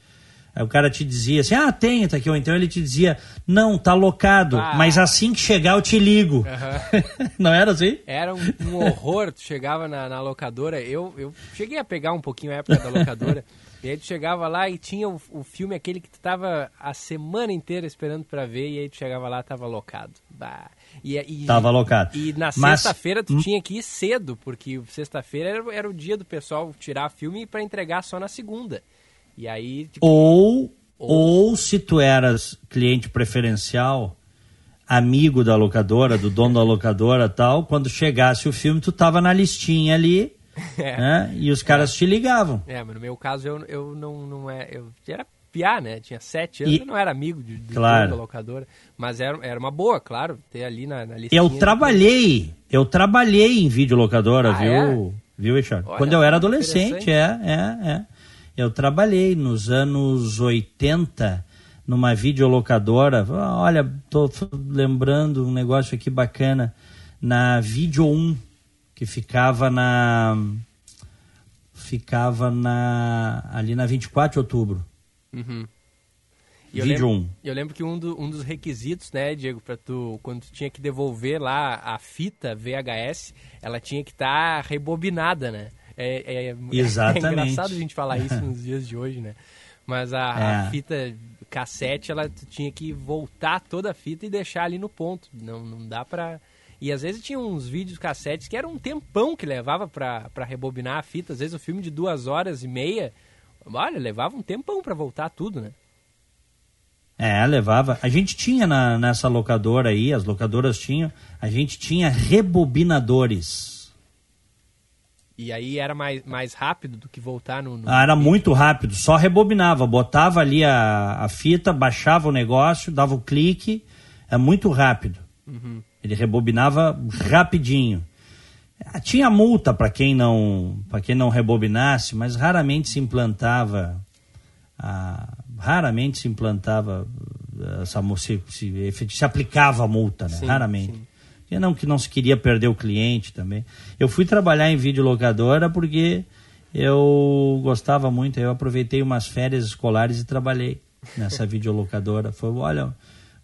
Aí o cara te dizia assim, ah, tem, tá aqui. Ou então ele te dizia, não, tá locado, ah. mas assim que chegar eu te ligo. Uhum. não era assim? Era um, um horror, tu chegava na, na, locadora, eu, eu cheguei a pegar um pouquinho a época da locadora, e aí tu chegava lá e tinha o, o filme aquele que tu tava a semana inteira esperando para ver, e aí tu chegava lá tava locado. Bah. E, e, tava locado. E na mas... sexta-feira tu hum? tinha que ir cedo, porque sexta-feira era, era o dia do pessoal tirar filme para entregar só na segunda. E aí. Tipo, ou, ou, ou se tu eras cliente preferencial, amigo da locadora, do dono da locadora tal, quando chegasse o filme, tu tava na listinha ali. É. Né? E os caras é. te ligavam. É, mas no meu caso eu, eu não, não é. Eu era né? Tinha sete anos, e, eu não era amigo de, de claro. da locadora. Mas era, era uma boa, claro, ter ali na, na listinha. Eu trabalhei, eu trabalhei em videolocadora, ah, viu? É? viu, Richard? Quando eu era adolescente, é, é, é. Eu trabalhei nos anos 80 numa videolocadora. Olha, tô lembrando um negócio aqui bacana. Na Video 1, que ficava na. Ficava na. ali na 24 de outubro. Uhum. E Vídeo eu lembro, 1. Eu lembro que um, do, um dos requisitos, né, Diego, para tu quando tu tinha que devolver lá a fita VHS, ela tinha que estar tá rebobinada, né? É, é, Exatamente. é engraçado a gente falar isso nos dias de hoje, né? Mas a, é. a, fita cassete, ela tinha que voltar toda a fita e deixar ali no ponto. Não, não dá pra. E às vezes tinha uns vídeos cassetes que era um tempão que levava pra rebobinar a fita. Às vezes o filme de duas horas e meia, olha, levava um tempão pra voltar tudo, né? É, levava. A gente tinha na, nessa locadora aí, as locadoras tinham, a gente tinha rebobinadores. E aí era mais, mais rápido do que voltar no. no... Ah, era muito rápido, só rebobinava, botava ali a, a fita, baixava o negócio, dava o clique, é muito rápido. Uhum. Ele rebobinava rapidinho. Ah, tinha multa para quem não para quem não rebobinasse, mas raramente se implantava a, raramente se implantava essa se, se, se aplicava a multa, né? Sim, raramente. Sim. E não que não se queria perder o cliente também. Eu fui trabalhar em videolocadora porque eu gostava muito, eu aproveitei umas férias escolares e trabalhei nessa videolocadora. Foi, olha, um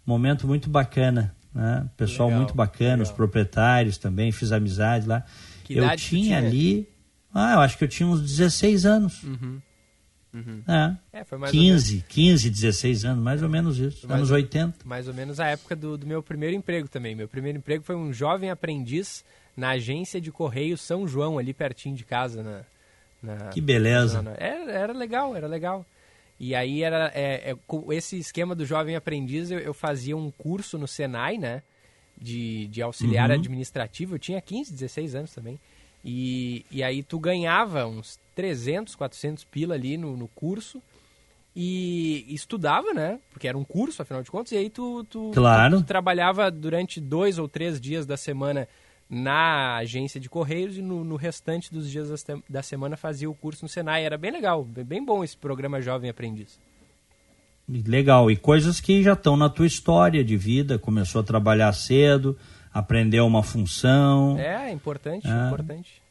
momento muito bacana, né? Pessoal legal, muito bacana, legal. os proprietários também, fiz amizade lá. Que eu tinha, tinha, ali, ah, eu acho que eu tinha uns 16 anos. Uhum. Uhum. É. é foi mais 15, 15, 16 anos, mais ou menos isso. Mais anos 80. Mais ou menos a época do, do, meu primeiro emprego também. Meu primeiro emprego foi um jovem aprendiz na agência de Correio São João, ali pertinho de casa. Na, na que beleza. Na, era, era legal, era legal. E aí era é, é, esse esquema do jovem aprendiz, eu, eu, fazia um curso no Senai, né? De, de auxiliar uhum. administrativo. Eu tinha 15, 16 anos também. E, e aí tu ganhava uns 300, 400 pila ali no, no curso e estudava, né? Porque era um curso, afinal de contas, e aí tu, tu, claro. tu, tu trabalhava durante dois ou três dias da semana na agência de correios e no, no restante dos dias da, semana fazia o curso no Senai. Era bem legal, bem bom esse programa Jovem Aprendiz. Legal, e coisas que já estão na tua história de vida, começou a trabalhar cedo, aprendeu uma função. É, importante, é. importante.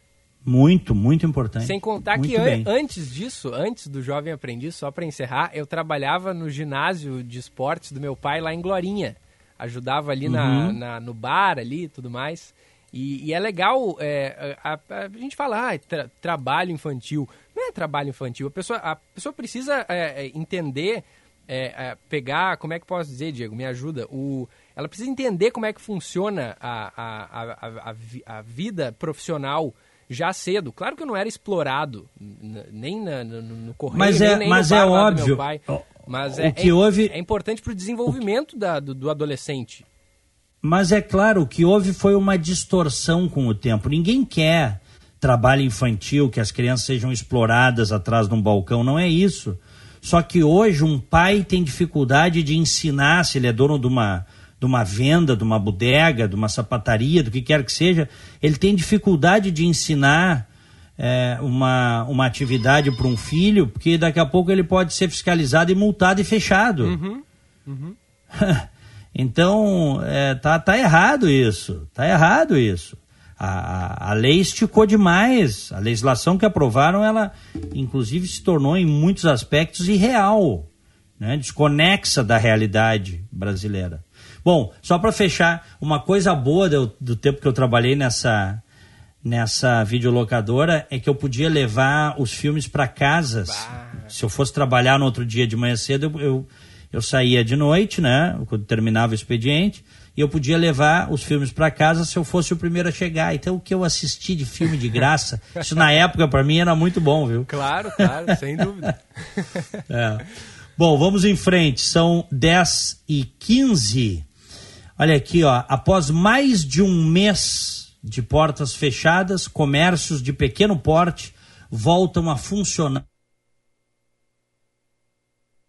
Muito, muito importante. Sem contar muito que an antes disso, antes do Jovem Aprendiz, só para encerrar, eu trabalhava no ginásio de esportes do meu pai lá em Glorinha. Ajudava ali uhum. na, na, no bar ali e tudo mais. E, e é legal, é, a, a, gente fala, ah, tra trabalho infantil. Não é trabalho infantil, a pessoa, a pessoa precisa é, é entender, é, é, pegar, como é que posso dizer, Diego, me ajuda, o, ela precisa entender como é que funciona a, a, a, a, vida profissional já cedo. Claro que eu não era explorado, nem na, no, no correio, mas é, nem, mas é óbvio. Pai, mas o é, que é, houve... é importante para o desenvolvimento da, do, do adolescente. Mas é claro, o que houve foi uma distorção com o tempo. Ninguém quer trabalho infantil, que as crianças sejam exploradas atrás de um balcão, não é isso. Só que hoje um pai tem dificuldade de ensinar, se ele é dono de uma, de uma venda, de uma bodega, de uma sapataria, do que quer que seja, ele tem dificuldade de ensinar é, uma, uma atividade para um filho, porque daqui a pouco ele pode ser fiscalizado e multado e fechado. Uhum, uhum. então, é, tá, tá errado isso. Tá errado isso. A, a, a, lei esticou demais. A legislação que aprovaram, ela inclusive se tornou em muitos aspectos irreal, né? desconexa da realidade brasileira. Bom, só para fechar, uma coisa boa do, do, tempo que eu trabalhei nessa nessa videolocadora é que eu podia levar os filmes para casas. Bah. Se eu fosse trabalhar no outro dia de manhã cedo, eu, eu, eu saía de noite, né? Quando terminava o expediente, e eu podia levar os filmes para casa se eu fosse o primeiro a chegar. Então, o que eu assisti de filme de graça, isso na época para mim era muito bom, viu? Claro, claro, sem dúvida. é. Bom, vamos em frente. São 10 e 15 Olha aqui, ó, após mais de um mês de portas fechadas, comércios de pequeno porte voltam a funcionar.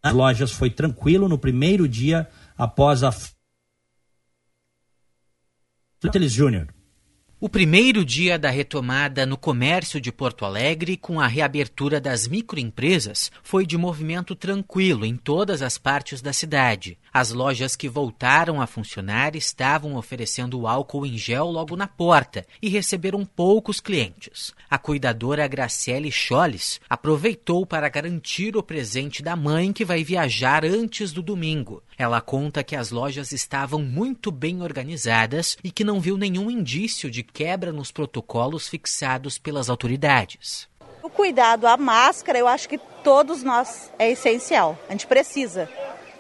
As lojas foi tranquilo no primeiro dia após a Teles Júnior. O primeiro dia da retomada no comércio de Porto Alegre, com a reabertura das microempresas, foi de movimento tranquilo em todas as partes da cidade. As lojas que voltaram a funcionar estavam oferecendo álcool em gel logo na porta e receberam poucos clientes. A cuidadora Graciele Choles aproveitou para garantir o presente da mãe que vai viajar antes do domingo. Ela conta que as lojas estavam muito bem organizadas e que não viu nenhum indício de quebra nos protocolos fixados pelas autoridades. O cuidado à máscara, eu acho que todos nós é essencial. A gente precisa.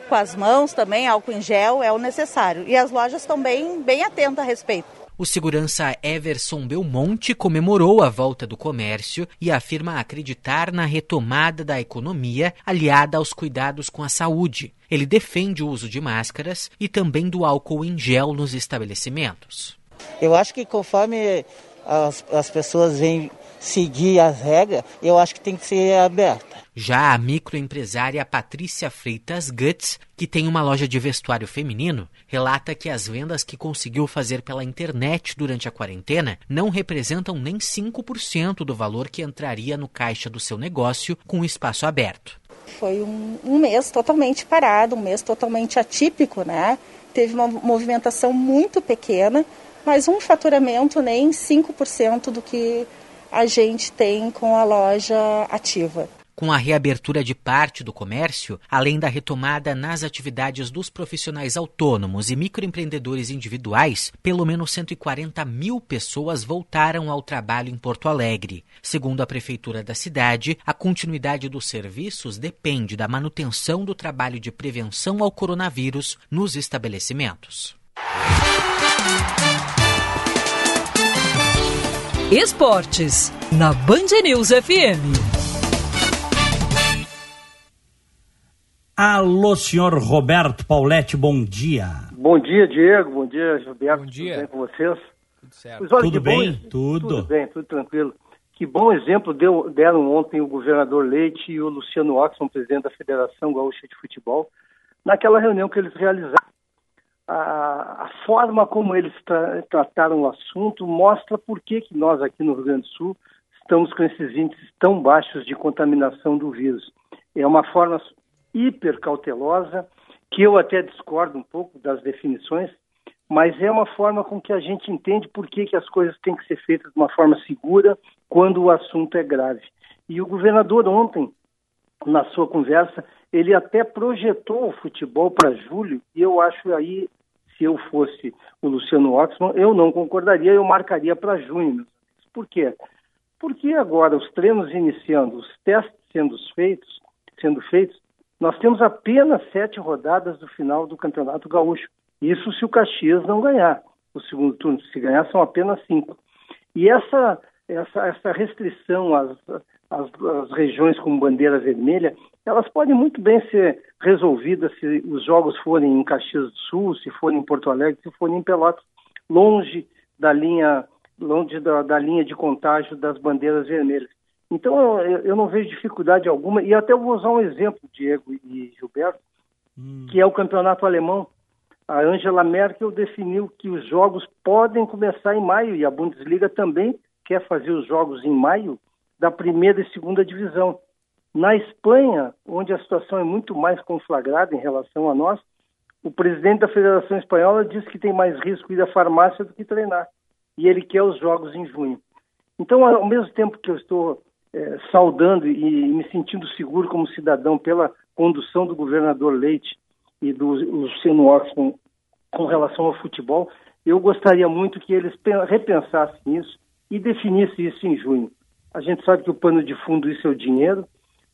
Com as mãos também, álcool em gel é o necessário. E as lojas estão bem, bem atentas a respeito. O segurança Everson Belmonte comemorou a volta do comércio e afirma acreditar na retomada da economia aliada aos cuidados com a saúde. Ele defende o uso de máscaras e também do álcool em gel nos estabelecimentos. Eu acho que conforme as, as pessoas vêm seguir as regras, eu acho que tem que ser aberta. Já a microempresária Patrícia Freitas Guts, que tem uma loja de vestuário feminino, relata que as vendas que conseguiu fazer pela internet durante a quarentena não representam nem 5% do valor que entraria no caixa do seu negócio com o espaço aberto. Foi um, um mês totalmente parado, um mês totalmente atípico, né? Teve uma movimentação muito pequena, mas um faturamento nem 5% do que a gente tem com a loja ativa. Com a reabertura de parte do comércio, além da retomada nas atividades dos profissionais autônomos e microempreendedores individuais, pelo menos 140 mil pessoas voltaram ao trabalho em Porto Alegre. Segundo a Prefeitura da cidade, a continuidade dos serviços depende da manutenção do trabalho de prevenção ao coronavírus nos estabelecimentos. Esportes, na Band News FM. Alô, senhor Roberto Pauletti, bom dia. Bom dia, Diego. Bom dia, Gilberto. Bom dia. Tudo bem com vocês? Tudo certo. Olha, Tudo bem? bom- Tudo. Tudo bem, tudo tranquilo. Que bom exemplo deu- deram ontem o governador Leite e o Luciano Oxman, presidente da Federação Gaúcha de Futebol, naquela reunião que eles realizaram. A, a forma como eles tra- trataram o assunto mostra por que, que nós aqui no Rio Grande do Sul estamos com esses índices tão baixos de contaminação do vírus. É uma forma hiper cautelosa, que eu até discordo um pouco das definições, mas é uma forma com que a gente entende por que, que as coisas têm que ser feitas de uma forma segura quando o assunto é grave. E o governador ontem, na sua conversa, ele até projetou o futebol para julho, e eu acho aí, se eu fosse o Luciano Oxman, eu não concordaria, eu marcaria para junho. Por quê? Porque agora os treinos iniciando, os testes sendo feitos, sendo feitos, nós temos apenas sete rodadas do final do Campeonato Gaúcho. Isso se o Caxias não ganhar o segundo turno. Se ganhar, são apenas cinco. E essa, essa, essa restrição às, às, às regiões com bandeira vermelha, elas podem muito bem ser resolvidas se os jogos forem em Caxias do Sul, se forem em Porto Alegre, se forem em Pelotas, longe da linha, longe da, da linha de contágio das bandeiras vermelhas. Então, eu, eu não vejo dificuldade alguma, e até vou usar um exemplo, Diego e Gilberto, que é o campeonato alemão. A Angela Merkel definiu que os jogos podem começar em maio, e a Bundesliga também quer fazer os jogos em maio da primeira e segunda divisão. Na Espanha, onde a situação é muito mais conflagrada em relação a nós, o presidente da Federação Espanhola diz que tem mais risco ir à farmácia do que treinar. E ele quer os jogos em junho. Então, ao mesmo tempo que eu estou eh, saudando e me sentindo seguro como cidadão pela condução do governador Leite e do Luciano Oxman com relação ao futebol, eu gostaria muito que eles pe- repensassem isso e definissem isso em junho. A gente sabe que o pano de fundo isso é o dinheiro,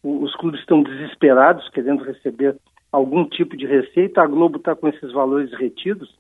o- os clubes estão desesperados, querendo receber algum tipo de receita, a Globo está com esses valores retidos,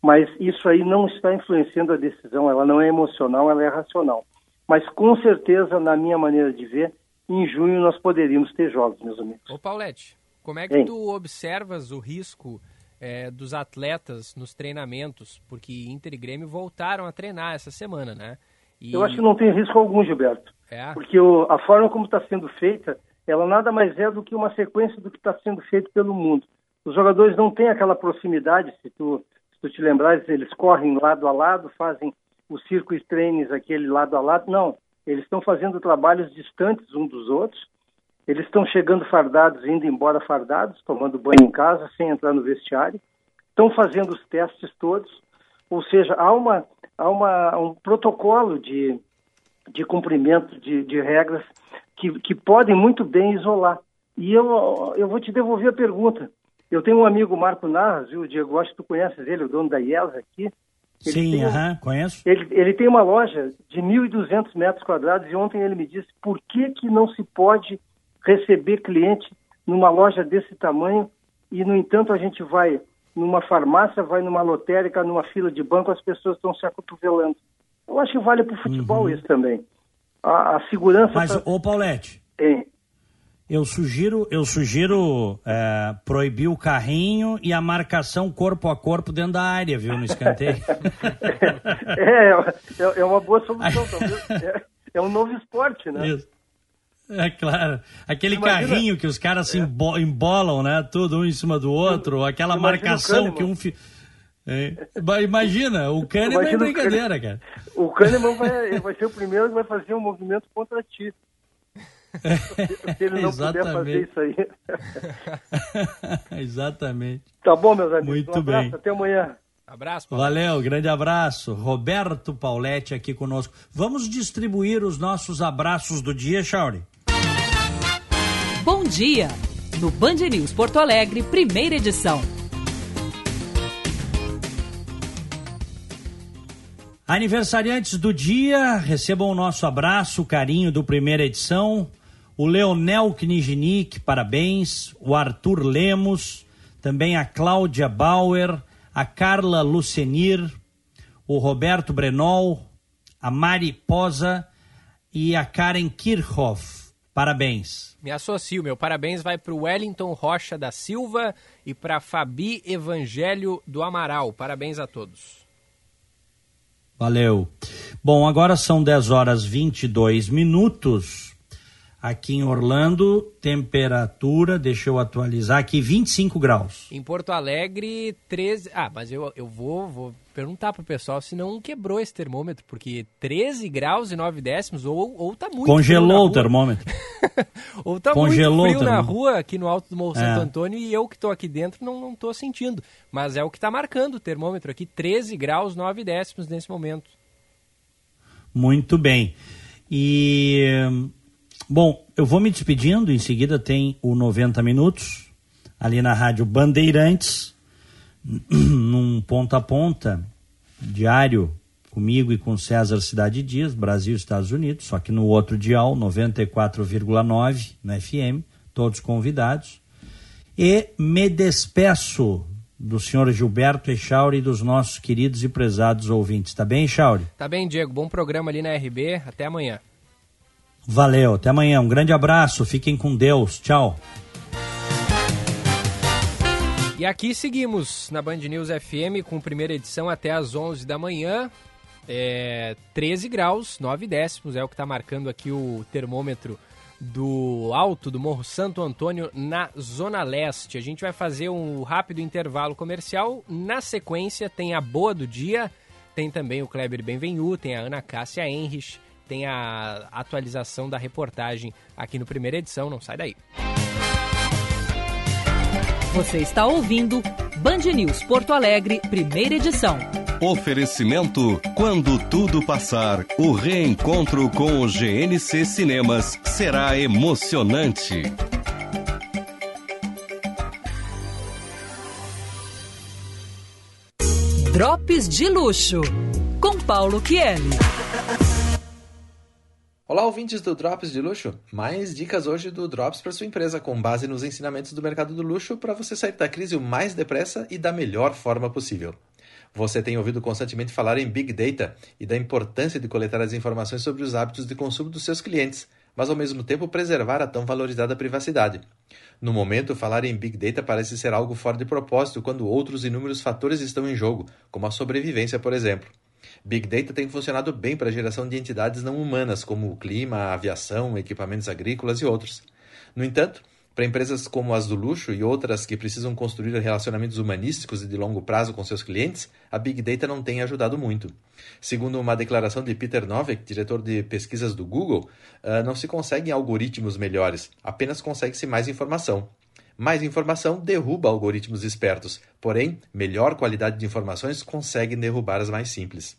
mas isso aí não está influenciando a decisão, ela não é emocional, ela é racional. Mas com certeza, na minha maneira de ver, em junho nós poderíamos ter jogos, meus amigos. Ô Paulette, como é que Hein? tu observas o risco eh, dos atletas nos treinamentos? Porque Inter e Grêmio voltaram a treinar essa semana, né? E- Eu acho que não tem risco algum, Gilberto. É? Porque o- a forma como está sendo feita, ela nada mais é do que uma sequência do que está sendo feito pelo mundo. Os jogadores não têm aquela proximidade, se tu, se tu te lembrares, eles correm lado a lado, fazem o circo trainings, aquele lado a lado, não. Eles estão fazendo trabalhos distantes um dos outros. Eles estão chegando fardados, indo embora fardados, tomando banho em casa, sem entrar no vestiário. Estão fazendo os testes todos. Ou seja, há, uma, há uma, um protocolo de, de cumprimento de, de regras que, que podem muito bem isolar. E eu, eu vou te devolver a pergunta. Eu tenho um amigo, Marco Narras, viu, Diego? Acho que tu conheces ele, o dono da IELS aqui. Ele Sim, aham, uh -huh, conheço. Ele, ele tem uma loja de 1.200 metros quadrados e ontem ele me disse por que, que não se pode receber cliente numa loja desse tamanho e, no entanto, a gente vai numa farmácia, vai numa lotérica, numa fila de banco, as pessoas estão se acotovelando. Eu acho que vale para o futebol uhum. isso também. A, a segurança... Mas, pra... ô Paulette... Tem. Eu sugiro, eu sugiro é, proibir o carrinho e a marcação corpo a corpo dentro da área, viu, no escanteio. é, é, é, uma boa solução, talvez. É, é, um novo esporte, né? Isso. É claro. Aquele Imagina, carrinho que os caras se é. embolam, né? Tudo um em cima do outro, aquela Imagina marcação que um. Fi... É. Imagina, o Kahneman é brincadeira, cara. O Kahneman vai, vai ser o primeiro que vai fazer um movimento contra ti. Se ele não puder fazer isso aí. Exatamente. Tá bom, meus amigos. Muito um bem. Até amanhã. Abraço, Paulo. Valeu, grande abraço. Roberto Pauletti aqui conosco. Vamos distribuir os nossos abraços do dia, Chauri. Bom dia! No Band News Porto Alegre, primeira edição. Aniversariantes do dia, recebam o nosso abraço, carinho do primeira edição o Leonel Knijnik, parabéns, o Arthur Lemos, também a Cláudia Bauer, a Carla Lucenir, o Roberto Brenol, a Mari Posa e a Karen Kirchhoff. Parabéns. Me associo, meu parabéns vai para o Wellington Rocha da Silva e para Fabi Evangelho do Amaral. Parabéns a todos. Valeu. Bom, agora são 10 horas 22 minutos. Aqui em Orlando, temperatura, deixa eu atualizar aqui, 25 graus. Em Porto Alegre, 13. Ah, mas eu, eu vou, vou perguntar pro pessoal se não quebrou esse termômetro, porque 13 graus e 9 décimos, ou, ou tá muito Congelou o termômetro. ou tá Congelou muito frio na rua, aqui no alto do Morro é. Santo Antônio, e eu que tô aqui dentro não, não tô sentindo. Mas é o que tá marcando o termômetro aqui, 13 graus 9 décimos nesse momento. Muito bem. E Bom, eu vou me despedindo, em seguida tem o 90 Minutos, ali na Rádio Bandeirantes, num ponta a ponta, diário, comigo e com César Cidade Dias, Brasil Estados Unidos, só que no outro dial, 94,9 na FM, todos convidados. E me despeço do senhor Gilberto Echauri e dos nossos queridos e prezados ouvintes. Tá bem, Echauri? Tá bem, Diego. Bom programa ali na RB. Até amanhã. Valeu, até amanhã. Um grande abraço, fiquem com Deus. Tchau. E aqui seguimos na Band News FM com primeira edição até às 11 da manhã. É, 13 graus, 9 décimos é o que está marcando aqui o termômetro do alto do Morro Santo Antônio na Zona Leste. A gente vai fazer um rápido intervalo comercial. Na sequência tem a boa do dia, tem também o Kleber Benvenu, tem a Ana Cássia Henrich tem a atualização da reportagem aqui no primeira edição, não sai daí. Você está ouvindo Band News Porto Alegre, primeira edição. Oferecimento: quando tudo passar, o reencontro com o GNC Cinemas será emocionante. Drops de luxo com Paulo Kieli. Olá, ouvintes do Drops de Luxo. Mais dicas hoje do Drops para sua empresa, com base nos ensinamentos do mercado do luxo para você sair da crise o mais depressa e da melhor forma possível. Você tem ouvido constantemente falar em Big Data e da importância de coletar as informações sobre os hábitos de consumo dos seus clientes, mas ao mesmo tempo preservar a tão valorizada privacidade. No momento, falar em Big Data parece ser algo fora de propósito quando outros inúmeros fatores estão em jogo, como a sobrevivência, por exemplo. Big Data tem funcionado bem para a geração de entidades não humanas, como o clima, a aviação, equipamentos agrícolas e outros. No entanto, Para empresas como as do luxo e outras que precisam construir relacionamentos humanísticos e de longo prazo com seus clientes, a Big Data não tem ajudado muito. Segundo uma declaração de Peter Novak, diretor de pesquisas do Google, ah, não se conseguem algoritmos melhores, apenas consegue-se mais informação. Mais informação derruba algoritmos espertos, porém, melhor qualidade de informações consegue derrubar as mais simples.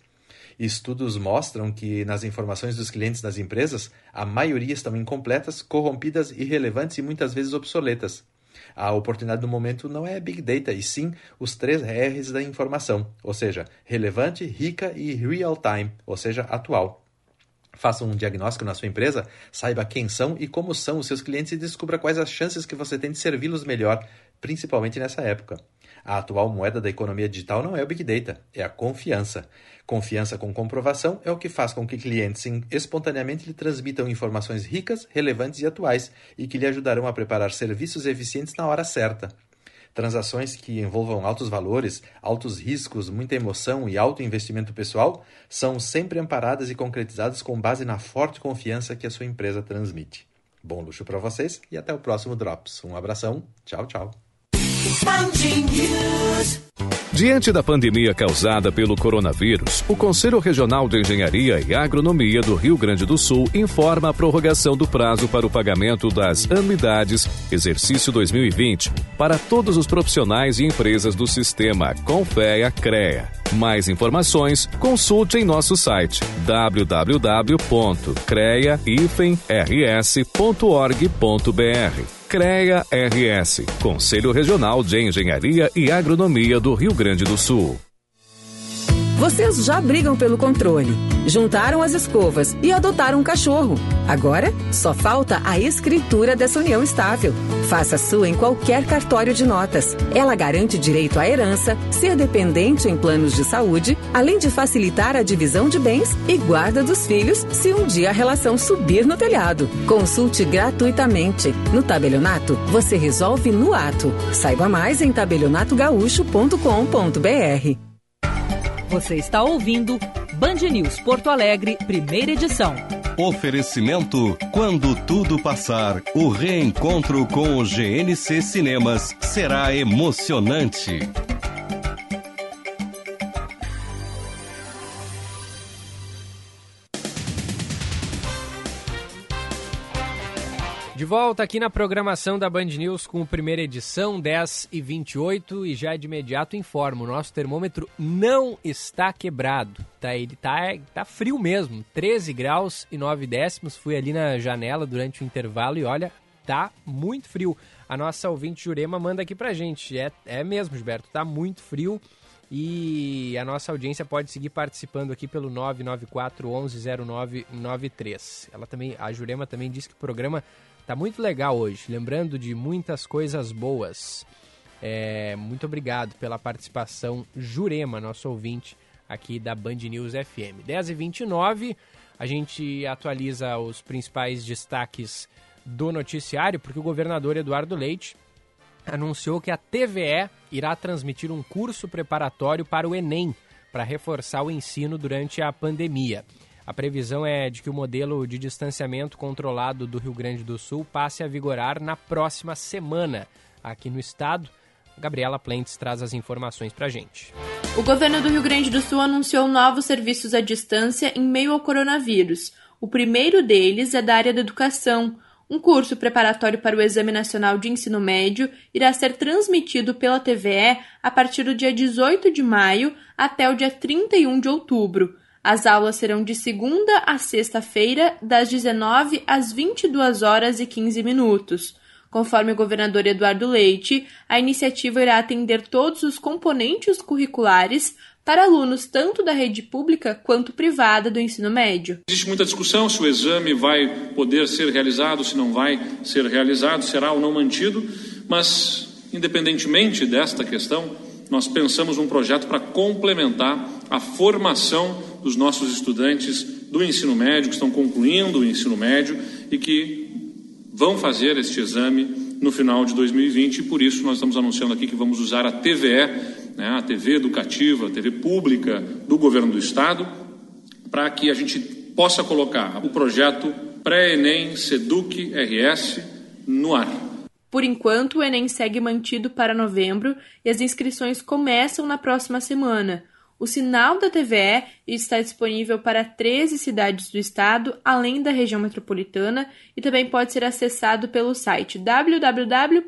Estudos mostram que nas informações dos clientes das empresas, a maioria estão incompletas, corrompidas, irrelevantes e muitas vezes obsoletas. A oportunidade do momento não é Big Data, e sim os três R's da informação, ou seja, relevante, rica e real time, ou seja, atual. Faça um diagnóstico na sua empresa, saiba quem são e como são os seus clientes e descubra quais as chances que você tem de servi-los melhor, principalmente nessa época. A atual moeda da economia digital não é o Big Data, é a confiança. Confiança com comprovação é o que faz com que clientes espontaneamente lhe transmitam informações ricas, relevantes e atuais e que lhe ajudarão a preparar serviços eficientes na hora certa. Transações que envolvam altos valores, altos riscos, muita emoção e alto investimento pessoal são sempre amparadas e concretizadas com base na forte confiança que a sua empresa transmite. Bom luxo para vocês e até o próximo Drops. Um abração, tchau, tchau. Diante da pandemia causada pelo coronavírus, o Conselho Regional de Engenharia e Agronomia do Rio Grande do Sul informa a prorrogação do prazo para o pagamento das anuidades exercício 2020 para todos os profissionais e empresas do sistema Confea CREA. Mais informações, consulte em nosso site www.crea-rs.org.br. CREA RS, Conselho Regional de Engenharia e Agronomia do Rio Grande do Sul. Vocês já brigam pelo controle, juntaram as escovas e adotaram um cachorro. Agora, só falta a escritura dessa união estável. Faça sua em qualquer cartório de notas. Ela garante direito à herança, ser dependente em planos de saúde, além de facilitar a divisão de bens e guarda dos filhos se um dia a relação subir no telhado. Consulte gratuitamente. No tabelionato, você resolve no ato. Saiba mais em tabelionatogaúcho.com.br. Você está ouvindo Band News Porto Alegre, primeira edição. Oferecimento: quando tudo passar, o reencontro com o GNC Cinemas será emocionante. Volta aqui na programação da Band News com a primeira edição, 10 e 28 e já de imediato informo, o nosso termômetro não está quebrado, tá? Ele tá, tá frio mesmo, 13 graus e 9 décimos, fui ali na janela durante o intervalo e olha, tá muito frio. A nossa ouvinte Jurema manda aqui pra gente, é, é mesmo, Gilberto, tá muito frio e a nossa audiência pode seguir participando aqui pelo 994 110993. Ela também, a Jurema também disse que o programa Tá muito legal hoje, lembrando de muitas coisas boas. É, muito obrigado pela participação, Jurema, nosso ouvinte aqui da Band News FM. 10h29, a gente atualiza os principais destaques do noticiário, porque o governador Eduardo Leite anunciou que a TVE irá transmitir um curso preparatório para o Enem, para reforçar o ensino durante a pandemia. A previsão é de que o modelo de distanciamento controlado do Rio Grande do Sul passe a vigorar na próxima semana aqui no estado. Gabriela Plentes traz as informações para a gente. O governo do Rio Grande do Sul anunciou novos serviços à distância em meio ao coronavírus. O primeiro deles é da área da educação. Um curso preparatório para o Exame Nacional de Ensino Médio irá ser transmitido pela TVE a partir do dia 18 de maio até o dia 31 de outubro. As aulas serão de segunda a sexta-feira, das 19 às 22 horas e 15 minutos. Conforme o governador Eduardo Leite, a iniciativa irá atender todos os componentes curriculares para alunos tanto da rede pública quanto privada do ensino médio. Existe muita discussão se o exame vai poder ser realizado, se não vai ser realizado, será ou não mantido, mas independentemente desta questão, nós pensamos um projeto para complementar a formação dos nossos estudantes do ensino médio, que estão concluindo o ensino médio e que vão fazer este exame no final de 2020 e por isso nós estamos anunciando aqui que vamos usar a TVE, né, a TV educativa, a TV pública do governo do estado, para que a gente possa colocar o projeto Pré-ENEM Seduc RS no ar. Por enquanto, o Enem segue mantido para novembro e as inscrições começam na próxima semana. O sinal da TVE está disponível para 13 cidades do estado, além da região metropolitana, e também pode ser acessado pelo site www.tve.com.br.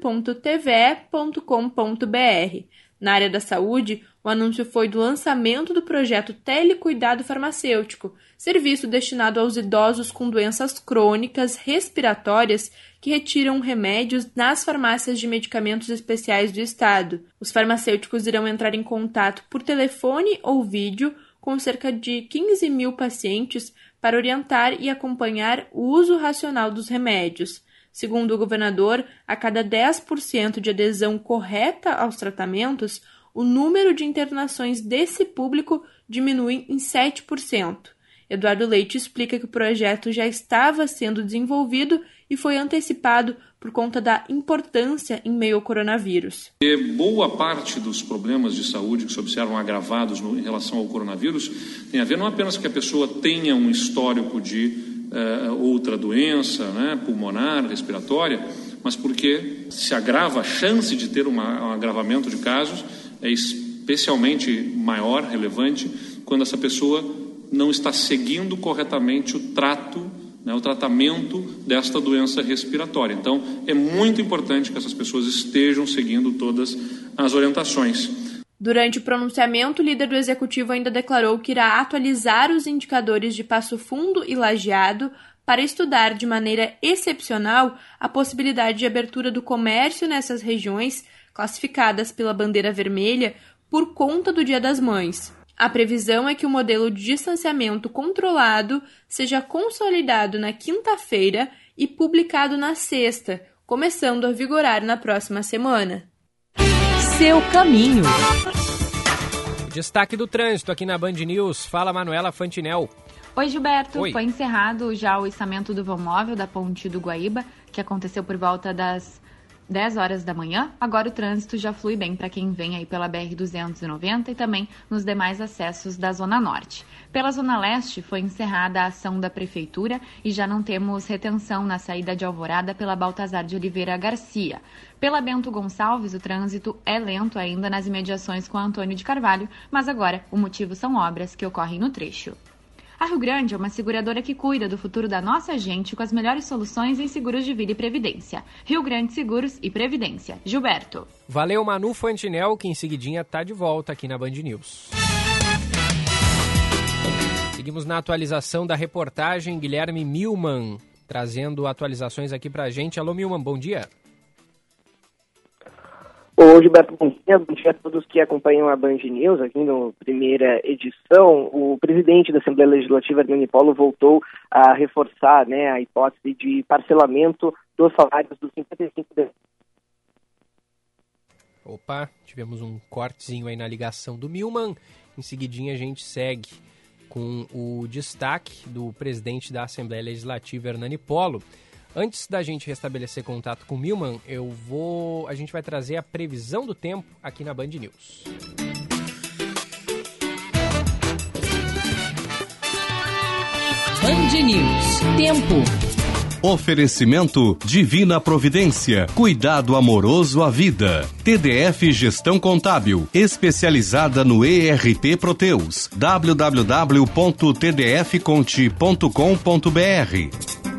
Na área da saúde, o anúncio foi do lançamento do projeto Telecuidado Farmacêutico, serviço destinado aos idosos com doenças crônicas respiratórias que retiram remédios nas farmácias de medicamentos especiais do Estado. Os farmacêuticos irão entrar em contato por telefone ou vídeo com cerca de 15 mil pacientes para orientar e acompanhar o uso racional dos remédios. Segundo o governador, a cada 10% de adesão correta aos tratamentos, o número de internações desse público diminui em 7%. Eduardo Leite explica que o projeto já estava sendo desenvolvido e foi antecipado por conta da importância em meio ao coronavírus. E boa parte dos problemas de saúde que se observam agravados no, em relação ao coronavírus tem a ver não apenas que a pessoa tenha um histórico de uh, outra doença né, pulmonar, respiratória, mas porque se agrava a chance de ter uma, um agravamento de casos é especialmente maior, relevante, quando essa pessoa não está seguindo corretamente o trato, né, o tratamento desta doença respiratória. Então, é muito importante que essas pessoas estejam seguindo todas as orientações. Durante o pronunciamento, o líder do executivo ainda declarou que irá atualizar os indicadores de Passo Fundo e Lajeado para estudar de maneira excepcional a possibilidade de abertura do comércio nessas regiões, classificadas pela bandeira vermelha, por conta do Dia das Mães. A previsão é que o modelo de distanciamento controlado seja consolidado na quinta-feira e publicado na sexta, começando a vigorar na próxima semana seu caminho. Destaque do trânsito aqui na Band News. Fala, Manuela Fantinel. Oi, Gilberto. Oi. Foi encerrado já o içamento do vão móvel da Ponte do Guaíba, que aconteceu por volta das 10 horas da manhã. Agora o trânsito já flui bem para quem vem aí pela BR-290 e também nos demais acessos da Zona Norte. Pela Zona Leste foi encerrada a ação da Prefeitura e já não temos retenção na saída de Alvorada pela Baltazar de Oliveira Garcia. Pela Bento Gonçalves, o trânsito é lento ainda nas imediações com Antônio de Carvalho, mas agora o motivo são obras que ocorrem no trecho. A Rio Grande é uma seguradora que cuida do futuro da nossa gente com as melhores soluções em seguros de vida e previdência. Rio Grande Seguros e Previdência. Gilberto. Valeu, Manu Fantinel, que em seguidinha tá de volta aqui na Band News. Seguimos na atualização da reportagem Guilherme Milman, trazendo atualizações aqui pra gente. Alô, Milman, bom dia. Ô Gilberto, bom dia, bom dia a todos que acompanham a Band News aqui no primeira edição. O presidente da Assembleia Legislativa, Hernani Polo, voltou a reforçar né, a hipótese de parcelamento dos salários dos 55 de... Opa, tivemos um cortezinho aí na ligação do Milman. Em seguidinha a gente segue com o destaque do presidente da Assembleia Legislativa, Hernani Polo. Antes da gente restabelecer contato com o Milman, eu vou. A gente vai trazer a previsão do tempo aqui na Band News. Band News. Tempo. Oferecimento Divina Providência. Cuidado amoroso à vida. TDF Gestão Contábil. Especializada no ERP Proteus. www.tdfconte.com.br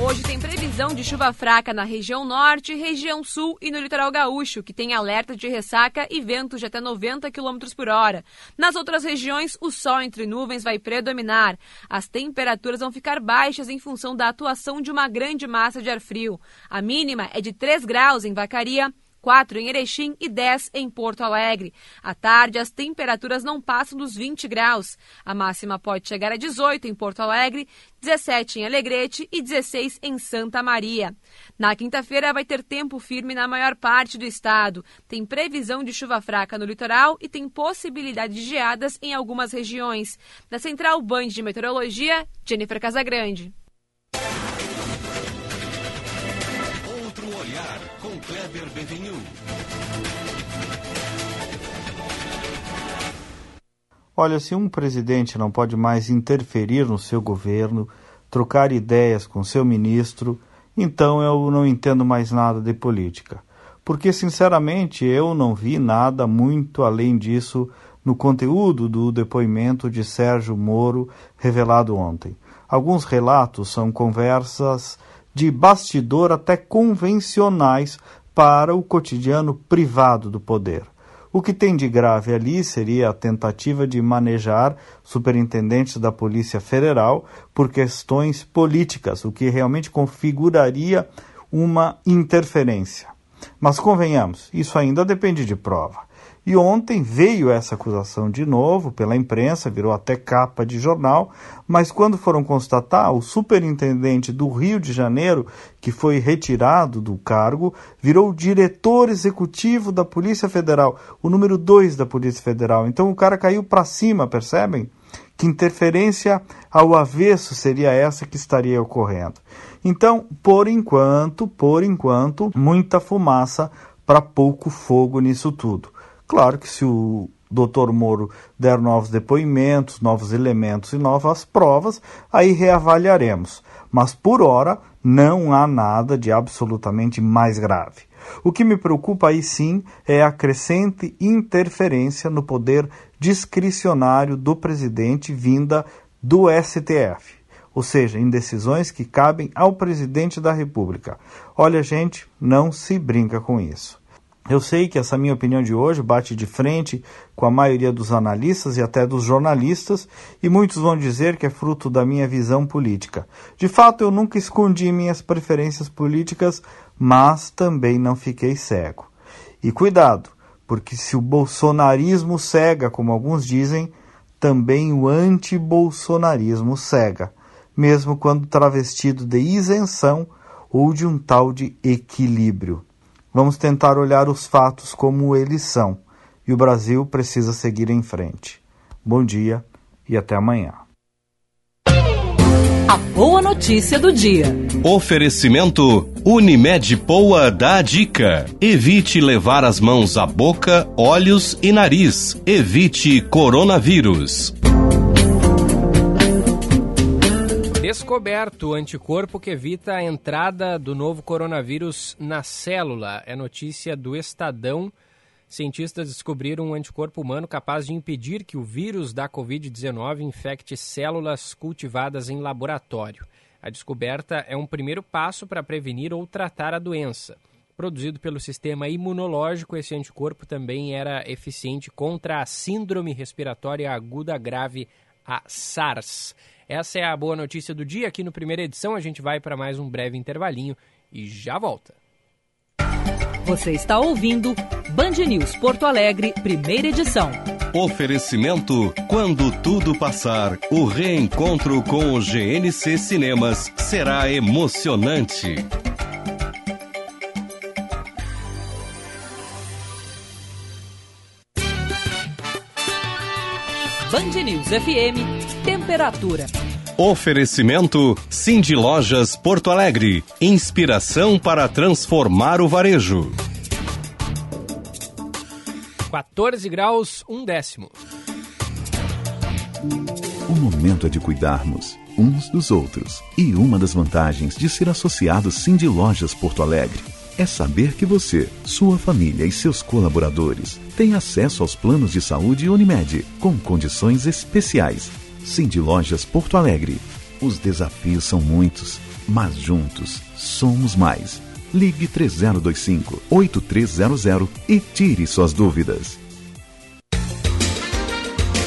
Hoje tem previsão de chuva fraca na região norte, região sul e no litoral gaúcho, que tem alerta de ressaca e ventos de até 90 km por hora. Nas outras regiões, o sol entre nuvens vai predominar. As temperaturas vão ficar baixas em função da atuação de uma grande massa de ar frio. A mínima é de 3 graus em Vacaria, 4 em Erechim e 10 em Porto Alegre. À tarde, as temperaturas não passam dos 20 graus. A máxima pode chegar a 18 em Porto Alegre, 17 em Alegrete e 16 em Santa Maria. Na quinta-feira vai ter tempo firme na maior parte do estado. Tem previsão de chuva fraca no litoral e tem possibilidade de geadas em algumas regiões. Da Central Band de Meteorologia, Jennifer Casagrande. Kleber Benvenu. Olha, se um presidente não pode mais interferir no seu governo, trocar ideias com seu ministro, então eu não entendo mais nada de política. Porque, sinceramente, eu não vi nada muito além disso no conteúdo do depoimento de Sérgio Moro revelado ontem. Alguns relatos são conversas de bastidor até convencionais para o cotidiano privado do poder. O que tem de grave ali seria a tentativa de manejar superintendentes da Polícia Federal por questões políticas, o que realmente configuraria uma interferência. Mas convenhamos, isso ainda depende de prova. E ontem veio essa acusação de novo pela imprensa, virou até capa de jornal, mas quando foram constatar, o superintendente do Rio de Janeiro, que foi retirado do cargo, virou diretor executivo da Polícia Federal, o número 2 da Polícia Federal. Então o cara caiu para cima, percebem? Que interferência ao avesso seria essa que estaria ocorrendo? Então, por enquanto, por enquanto, muita fumaça para pouco fogo nisso tudo. Claro que se o Dr. Moro der novos depoimentos, novos elementos e novas provas, aí reavaliaremos. Mas por hora não há nada de absolutamente mais grave. O que me preocupa aí sim é a crescente interferência no poder discricionário do presidente vinda do STF, ou seja, em decisões que cabem ao presidente da República. Olha, gente, não se brinca com isso. Eu sei que essa minha opinião de hoje bate de frente com a maioria dos analistas e até dos jornalistas, e muitos vão dizer que é fruto da minha visão política. De fato, eu nunca escondi minhas preferências políticas, mas também não fiquei cego. E cuidado, porque se o bolsonarismo cega, como alguns dizem, também o anti-bolsonarismo cega, mesmo quando travestido de isenção ou de um tal de equilíbrio. Vamos tentar olhar os fatos como eles são e o Brasil precisa seguir em frente. Bom dia e até amanhã. A boa notícia do dia. Oferecimento Unimed Poa dá a dica. Evite levar as mãos à boca, olhos e nariz. Evite coronavírus. Descoberto o anticorpo que evita a entrada do novo coronavírus na célula. É notícia do Estadão. Cientistas descobriram um anticorpo humano capaz de impedir que o vírus da Covid-19 infecte células cultivadas em laboratório. A descoberta é um primeiro passo para prevenir ou tratar a doença. Produzido pelo sistema imunológico, esse anticorpo também era eficiente contra a síndrome respiratória aguda grave, a SARS. Essa é a boa notícia do dia. Aqui no primeira edição a gente vai para mais um breve intervalinho e já volta. Você está ouvindo Band News Porto Alegre, primeira edição. Oferecimento: quando tudo passar, o reencontro com o GNC Cinemas será emocionante. Band News FM, temperatura. Oferecimento Cindy Lojas Porto Alegre. Inspiração para transformar o varejo. 14 graus, um décimo. O momento é de cuidarmos uns dos outros. E uma das vantagens de ser associado Cindy Lojas Porto Alegre é saber que você, sua família e seus colaboradores têm acesso aos planos de saúde Unimed, com condições especiais. Cindy Lojas Porto Alegre. Os desafios são muitos, mas juntos somos mais. Ligue 3025 8300 e tire suas dúvidas.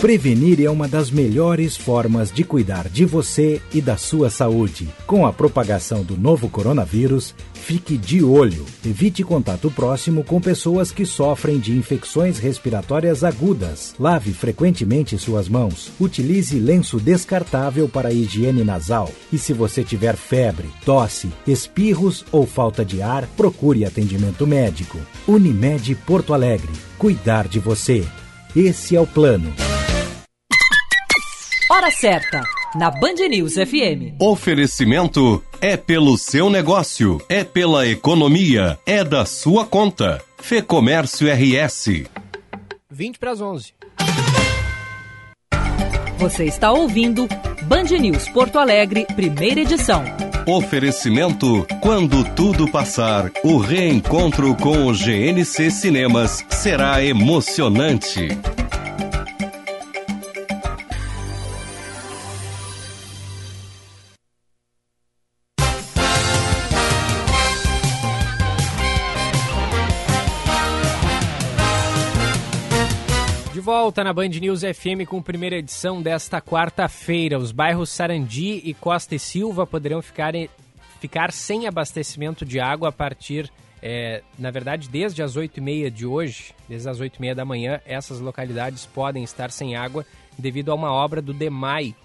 Prevenir é uma das melhores formas de cuidar de você e da sua saúde. Com a propagação do novo coronavírus, fique de olho. Evite contato próximo com pessoas que sofrem de infecções respiratórias agudas. Lave frequentemente suas mãos. Utilize lenço descartável para higiene nasal. E se você tiver febre, tosse, espirros ou falta de ar, procure atendimento médico. Unimed Porto Alegre. Cuidar de você. Esse é o plano. Hora certa, na Band News FM. Oferecimento é pelo seu negócio, é pela economia, é da sua conta. Fê Comércio RS. 20 para as 11. Você está ouvindo Band News Porto Alegre, primeira edição. Oferecimento: quando tudo passar, o reencontro com o GNC Cinemas será emocionante. Volta na Band News FM com primeira edição desta quarta-feira. Os bairros Sarandi e Costa e Silva poderão ficar, ficar sem abastecimento de água a partir, é, na verdade, desde as 8h30 de hoje, desde as 8h30 da manhã, essas localidades podem estar sem água devido a uma obra do DEMAI.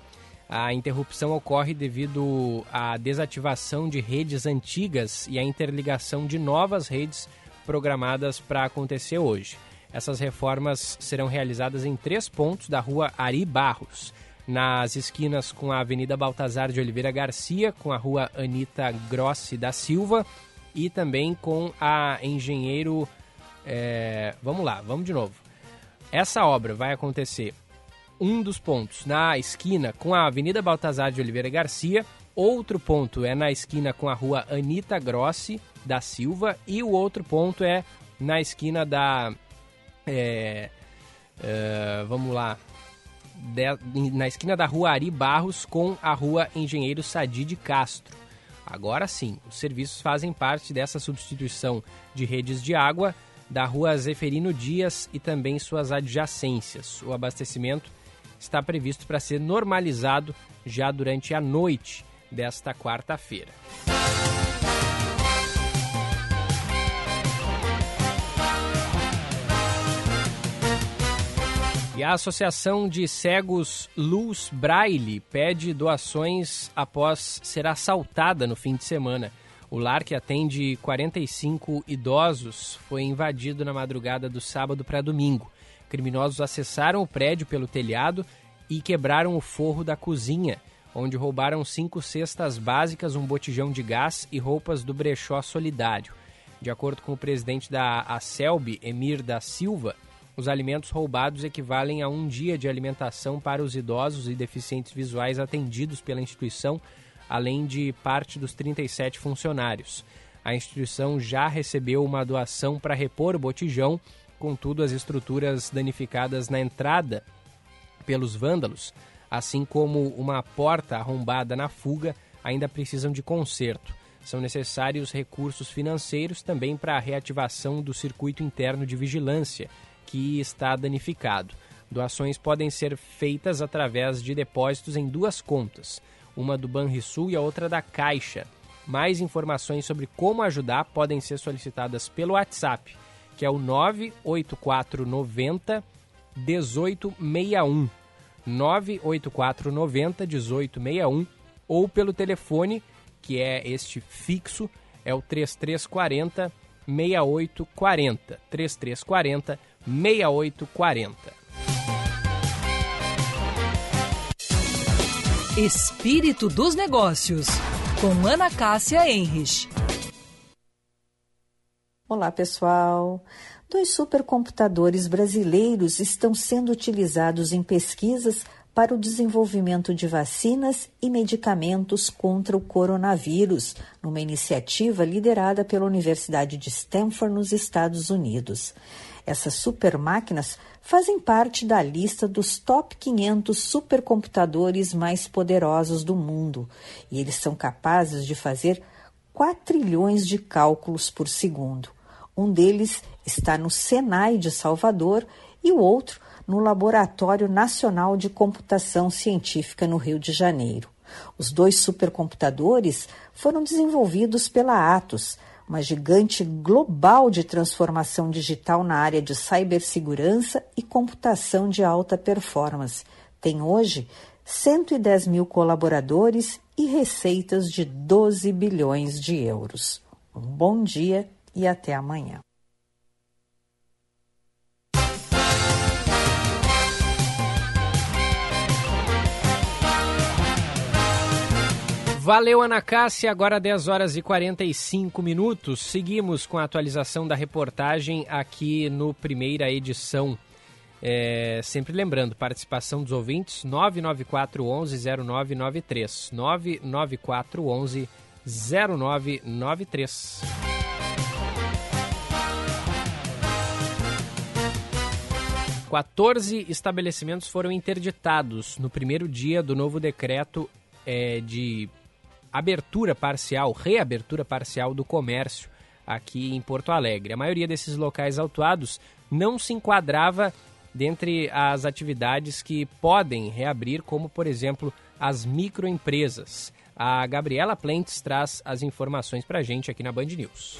A interrupção ocorre devido à desativação de redes antigas e à interligação de novas redes programadas para acontecer hoje. Essas reformas serão realizadas em três pontos da rua Ari Barros, nas esquinas com a Avenida Baltazar de Oliveira Garcia, com a rua Anita Grossi da Silva e também com a Engenheiro. É... Vamos lá, vamos de novo. Essa obra vai acontecer um dos pontos na esquina com a Avenida Baltazar de Oliveira Garcia, outro ponto é na esquina com a rua Anita Grossi da Silva e o outro ponto é na esquina da é, é, vamos lá. De, na esquina da rua Ari Barros com a rua Engenheiro Sadi de Castro. Agora sim, os serviços fazem parte dessa substituição de redes de água da rua Zeferino Dias e também suas adjacências. O abastecimento está previsto para ser normalizado já durante a noite desta quarta-feira. E a Associação de Cegos Luz Braille pede doações após ser assaltada no fim de semana. O lar, que atende 45 idosos, foi invadido na madrugada do sábado para domingo. Criminosos acessaram o prédio pelo telhado e quebraram o forro da cozinha, onde roubaram cinco cestas básicas, um botijão de gás e roupas do brechó solidário. De acordo com o presidente da ACELB, Emir da Silva, os alimentos roubados equivalem a um dia de alimentação para os idosos e deficientes visuais atendidos pela instituição, além de parte dos 37 funcionários. A instituição já recebeu uma doação para repor o botijão, contudo, as estruturas danificadas na entrada pelos vândalos, assim como uma porta arrombada na fuga, ainda precisam de conserto. São necessários recursos financeiros também para a reativação do circuito interno de vigilância que está danificado. Doações podem ser feitas através de depósitos em duas contas, uma do Banrisul e a outra da Caixa. Mais informações sobre como ajudar podem ser solicitadas pelo WhatsApp, que é o 98490 1861. 98490 1861 ou pelo telefone, que é este fixo, é o 3340 6840. 3340 6840. Espírito dos Negócios, com Ana Cássia Enrich. Olá, pessoal. Dois supercomputadores brasileiros estão sendo utilizados em pesquisas para o desenvolvimento de vacinas e medicamentos contra o coronavírus, numa iniciativa liderada pela Universidade de Stanford, nos Estados Unidos. Essas supermáquinas fazem parte da lista dos top 500 supercomputadores mais poderosos do mundo e eles são capazes de fazer 4 trilhões de cálculos por segundo. Um deles está no Senai de Salvador e o outro no Laboratório Nacional de Computação Científica no Rio de Janeiro. Os dois supercomputadores foram desenvolvidos pela Atos, uma gigante global de transformação digital na área de cibersegurança e computação de alta performance. Tem hoje 110 mil colaboradores e receitas de 12 bilhões de euros. Um bom dia e até amanhã. Valeu, Ana Cássia. Agora 10 horas e 45 minutos. Seguimos com a atualização da reportagem aqui no primeira edição. É, sempre lembrando, participação dos ouvintes 994 11 0993. 994 11 0993. Quatorze estabelecimentos foram interditados no primeiro dia do novo decreto é, de abertura parcial, reabertura parcial do comércio aqui em Porto Alegre. A maioria desses locais autuados não se enquadrava dentre as atividades que podem reabrir, como por exemplo as microempresas. A Gabriela Plentes traz as informações para a gente aqui na Band News.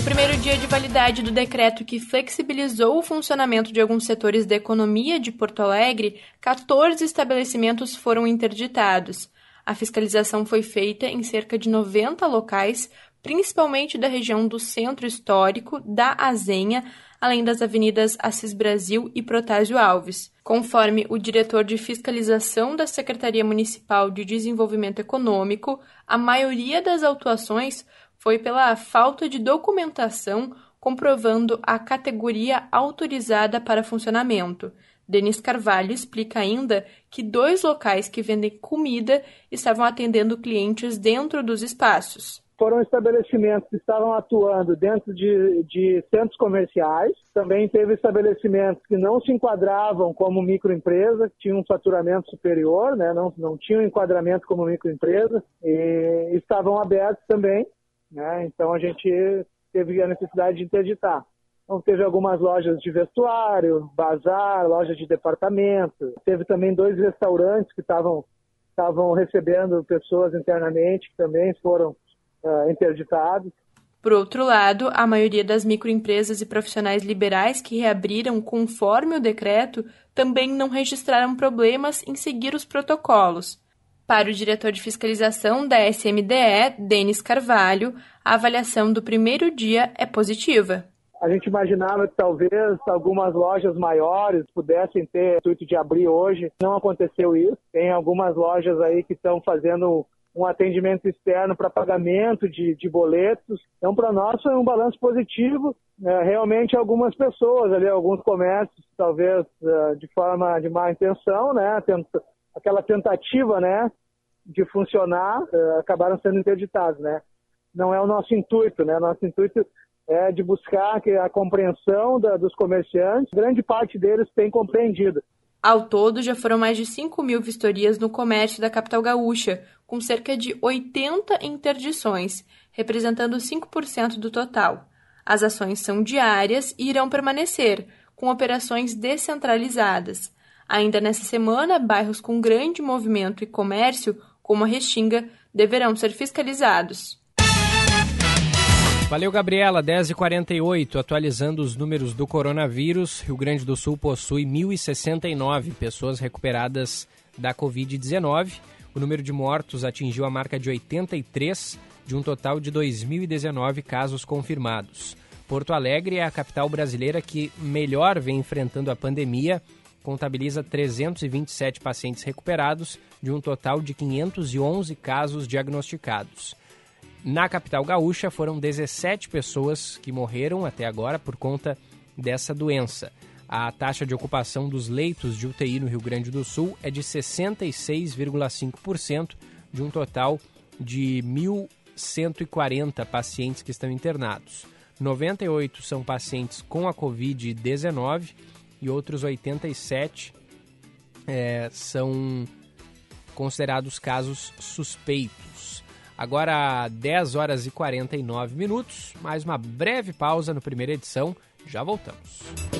No primeiro dia de validade do decreto que flexibilizou o funcionamento de alguns setores da economia de Porto Alegre, 14 estabelecimentos foram interditados. A fiscalização foi feita em cerca de 90 locais, principalmente da região do Centro Histórico, da Azenha, além das avenidas Assis Brasil e Protásio Alves. Conforme o diretor de fiscalização da Secretaria Municipal de Desenvolvimento Econômico, a maioria das autuações foi pela falta de documentação comprovando a categoria autorizada para funcionamento. Denis Carvalho explica ainda que dois locais que vendem comida estavam atendendo clientes dentro dos espaços foram estabelecimentos que estavam atuando dentro de, de, centros comerciais. Também teve estabelecimentos que não se enquadravam como microempresa, que tinham um faturamento superior, né? não, não tinham enquadramento como microempresa, e estavam abertos também. Né? Então a gente teve a necessidade de interditar. Então, teve algumas lojas de vestuário, bazar, lojas de departamento. Teve também dois restaurantes que estavam estavam recebendo pessoas internamente, que também foram uh, interditados. Por outro lado, a maioria das microempresas e profissionais liberais que reabriram conforme o decreto também não registraram problemas em seguir os protocolos. Para o diretor de fiscalização da SMDE, Denis Carvalho, a avaliação do primeiro dia é positiva. A gente imaginava que talvez algumas lojas maiores pudessem ter intuito de abrir hoje. Não aconteceu isso. Tem algumas lojas aí que estão fazendo um atendimento externo para pagamento de, de boletos. Então, para nós foi um balanço positivo. É, realmente, algumas pessoas ali, alguns comércios, talvez uh, de forma de má intenção, né, aquela tentativa, né, de funcionar, uh, acabaram sendo interditados, né. Não é o nosso intuito, né. Nosso intuito é de buscar a compreensão da, dos comerciantes. Grande parte deles tem compreendido. Ao todo, já foram mais de 5 mil vistorias no comércio da capital gaúcha, com cerca de 80 interdições, representando 5% do total. As ações são diárias e irão permanecer, com operações descentralizadas. Ainda nessa semana, bairros com grande movimento e comércio, como a Restinga, deverão ser fiscalizados. Valeu, Gabriela. 10h48, atualizando os números do coronavírus. Rio Grande do Sul possui 1.069 pessoas recuperadas da Covid-19. O número de mortos atingiu a marca de 83, de um total de 2.019 casos confirmados. Porto Alegre é a capital brasileira que melhor vem enfrentando a pandemia. Contabiliza 327 pacientes recuperados, de um total de 511 casos diagnosticados. Na capital gaúcha foram 17 pessoas que morreram até agora por conta dessa doença. A taxa de ocupação dos leitos de UTI no Rio Grande do Sul é de 66,5%, de um total de 1.140 pacientes que estão internados. 98 são pacientes com a Covid-19 e outros 87 é, são considerados casos suspeitos. Agora 10 horas e 49 minutos, mais uma breve pausa no primeira edição, já voltamos.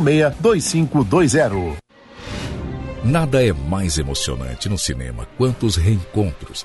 2520. Nada é mais emocionante no cinema quanto os reencontros.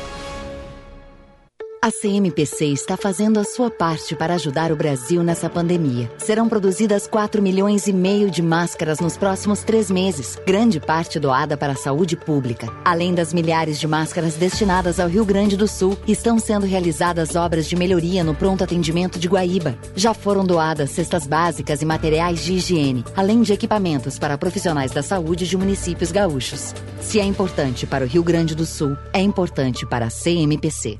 A CMPC está fazendo a sua parte para ajudar o Brasil nessa pandemia. Serão produzidas 4 milhões e meio de máscaras nos próximos três meses, grande parte doada para a saúde pública. Além das milhares de máscaras destinadas ao Rio Grande do Sul, estão sendo realizadas obras de melhoria no pronto atendimento de Guaíba. Já foram doadas cestas básicas e materiais de higiene, além de equipamentos para profissionais da saúde de municípios gaúchos. Se é importante para o Rio Grande do Sul, é importante para a CMPC.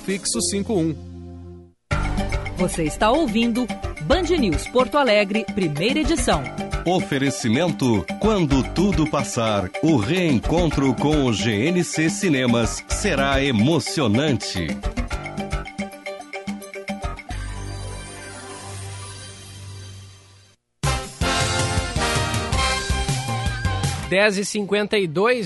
Prefixo 51. Você está ouvindo Band News Porto Alegre, primeira edição. Oferecimento: quando tudo passar, o reencontro com o GNC Cinemas será emocionante. Dez e cinquenta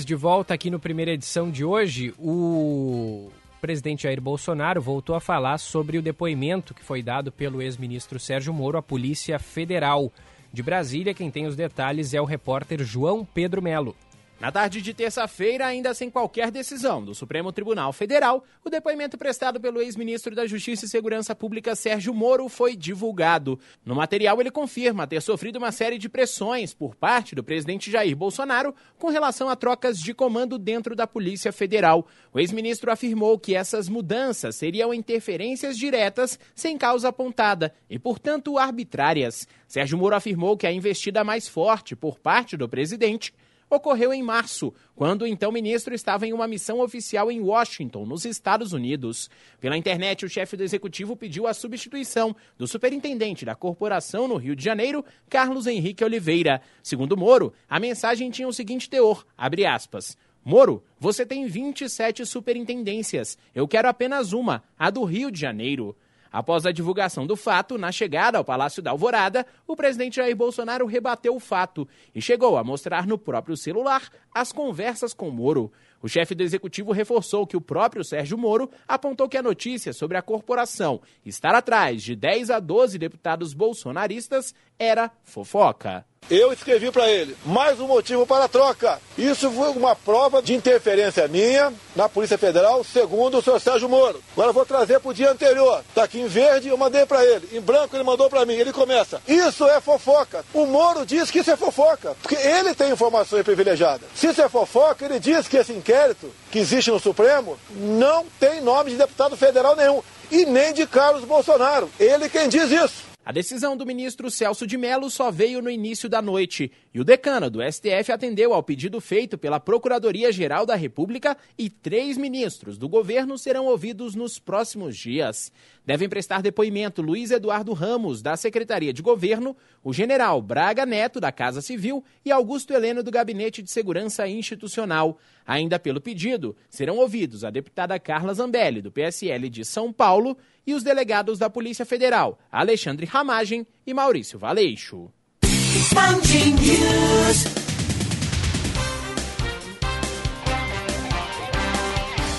de volta aqui no primeira edição de hoje. O presidente Jair Bolsonaro voltou a falar sobre o depoimento que foi dado pelo ex-ministro Sérgio Moro à Polícia Federal de Brasília. Quem tem os detalhes é o repórter João Pedro Melo. Na tarde de terça-feira, ainda sem qualquer decisão do Supremo Tribunal Federal, o depoimento prestado pelo ex-ministro da Justiça e Segurança Pública Sérgio Moro foi divulgado. No material, ele confirma ter sofrido uma série de pressões por parte do presidente Jair Bolsonaro com relação a trocas de comando dentro da Polícia Federal. O ex-ministro afirmou que essas mudanças seriam interferências diretas sem causa apontada e, portanto, arbitrárias. Sérgio Moro afirmou que a investida mais forte por parte do presidente ocorreu em março, quando o então ministro estava em uma missão oficial em Washington, nos Estados Unidos. Pela internet, o chefe do executivo pediu a substituição do superintendente da corporação no Rio de Janeiro, Carlos Henrique Oliveira. Segundo Moro, a mensagem tinha o seguinte teor, abre aspas, Moro, você tem 27 superintendências. Eu quero apenas uma, a do Rio de Janeiro. Após a divulgação do fato, na chegada ao Palácio da Alvorada, o presidente Jair Bolsonaro rebateu o fato e chegou a mostrar no próprio celular as conversas com Moro. O chefe do executivo reforçou que o próprio Sérgio Moro apontou que a notícia sobre a corporação estar atrás de 10 a 12 deputados bolsonaristas era fofoca. Eu escrevi para ele, mais um motivo para a troca. Isso foi uma prova de interferência minha na Polícia Federal, segundo o senhor Sérgio Moro. Agora vou trazer para o dia anterior. Está aqui em verde, eu mandei para ele. Em branco ele mandou para mim. Ele começa, isso é fofoca. O Moro diz que isso é fofoca, porque ele tem informações privilegiadas. Se isso é fofoca, ele diz que esse inquérito que existe no Supremo não tem nome de deputado federal nenhum. E nem de Carlos Bolsonaro. Ele quem diz isso. A decisão do ministro Celso de Mello só veio no início da noite e o decano do STF atendeu ao pedido feito pela Procuradoria-Geral da República e três ministros do governo serão ouvidos nos próximos dias. Devem prestar depoimento Luiz Eduardo Ramos, da Secretaria de Governo, o general Braga Neto, da Casa Civil e Augusto Heleno, do Gabinete de Segurança Institucional. Ainda pelo pedido, serão ouvidos a deputada Carla Zambelli, do PSL de São Paulo, e os delegados da Polícia Federal, Alexandre Ramagem e Maurício Valeixo.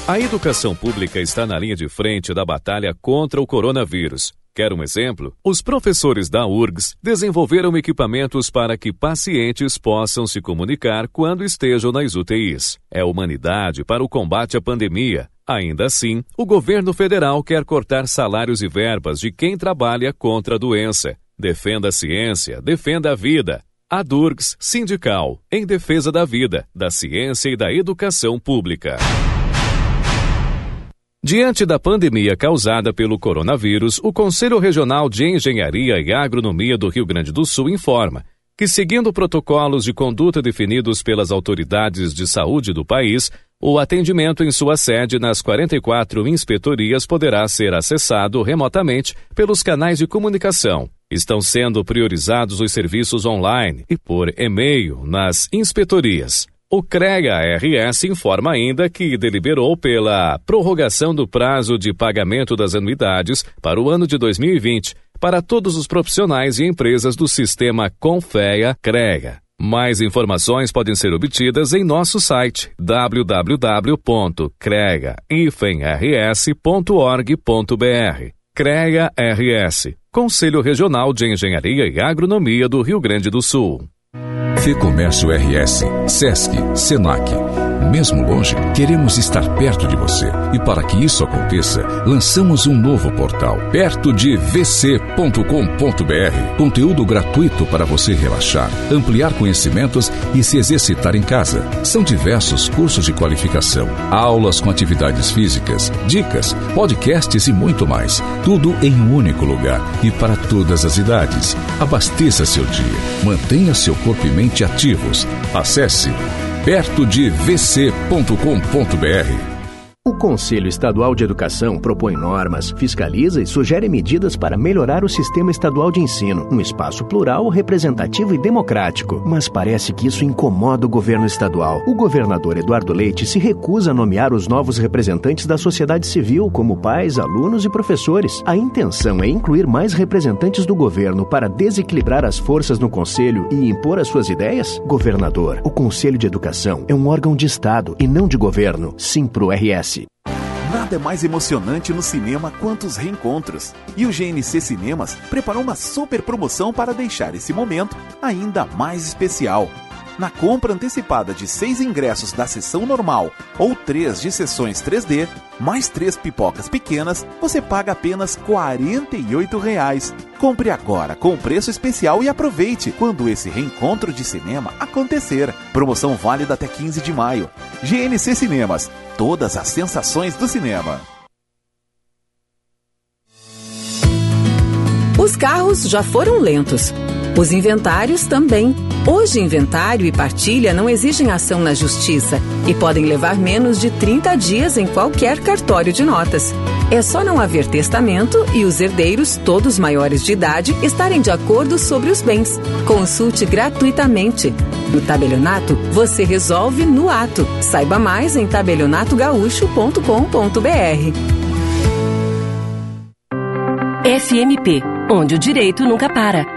A educação pública está na linha de frente da batalha contra o coronavírus. Quer um exemplo? Os professores da URGS desenvolveram equipamentos para que pacientes possam se comunicar quando estejam nas UTIs. É humanidade para o combate à pandemia. Ainda assim, o governo federal quer cortar salários e verbas de quem trabalha contra a doença. Defenda a ciência, defenda a vida. A Durgs Sindical, em defesa da vida, da ciência e da educação pública. Diante da pandemia causada pelo coronavírus, o Conselho Regional de Engenharia e Agronomia do Rio Grande do Sul informa que, seguindo protocolos de conduta definidos pelas autoridades de saúde do país, o atendimento em sua sede nas 44 inspetorias poderá ser acessado remotamente pelos canais de comunicação. Estão sendo priorizados os serviços online e por e-mail nas inspetorias. O CREGA-RS informa ainda que deliberou pela prorrogação do prazo de pagamento das anuidades para o ano de 2020 para todos os profissionais e empresas do sistema Confea-CREGA. Mais informações podem ser obtidas em nosso site www.crega-rs.org.br. CREA RS, Conselho Regional de Engenharia e Agronomia do Rio Grande do Sul. Fê Comércio RS, Sesc, Senac. Mesmo longe, queremos estar perto de você. E para que isso aconteça, lançamos um novo portal, perto de vc.com.br. Conteúdo gratuito para você relaxar, ampliar conhecimentos e se exercitar em casa. São diversos cursos de qualificação, aulas com atividades físicas, dicas, podcasts e muito mais. Tudo em um único lugar e para todas as idades. Abasteça seu dia, mantenha seu corpo e mente ativos. Acesse perto de vc.com.br. O Conselho Estadual de Educação propõe normas, fiscaliza e sugere medidas para melhorar o sistema estadual de ensino, um espaço plural, representativo e democrático. Mas parece que isso incomoda o governo estadual. O governador Eduardo Leite se recusa a nomear os novos representantes da sociedade civil, como pais, alunos e professores. A intenção é incluir mais representantes do governo para desequilibrar as forças no Conselho e impor as suas ideias? Governador, o Conselho de Educação é um órgão de Estado e não de governo. Sim pro RS. Nada é mais emocionante no cinema quanto os reencontros. E o GNC Cinemas preparou uma super promoção para deixar esse momento ainda mais especial. Na compra antecipada de seis ingressos da sessão normal ou três de sessões 3D, mais três pipocas pequenas, você paga apenas 48 reais. Compre agora com preço especial e aproveite quando esse reencontro de cinema acontecer. Promoção válida até 15 de maio. GNC Cinemas. Todas as sensações do cinema. Os carros já foram lentos. Os inventários também. Hoje, inventário e partilha não exigem ação na justiça e podem levar menos de 30 dias em qualquer cartório de notas. É só não haver testamento e os herdeiros, todos maiores de idade, estarem de acordo sobre os bens. Consulte gratuitamente. No tabelionato, você resolve no ato. Saiba mais em tabelionatogaúcho.com.br. FMP, onde o direito nunca para.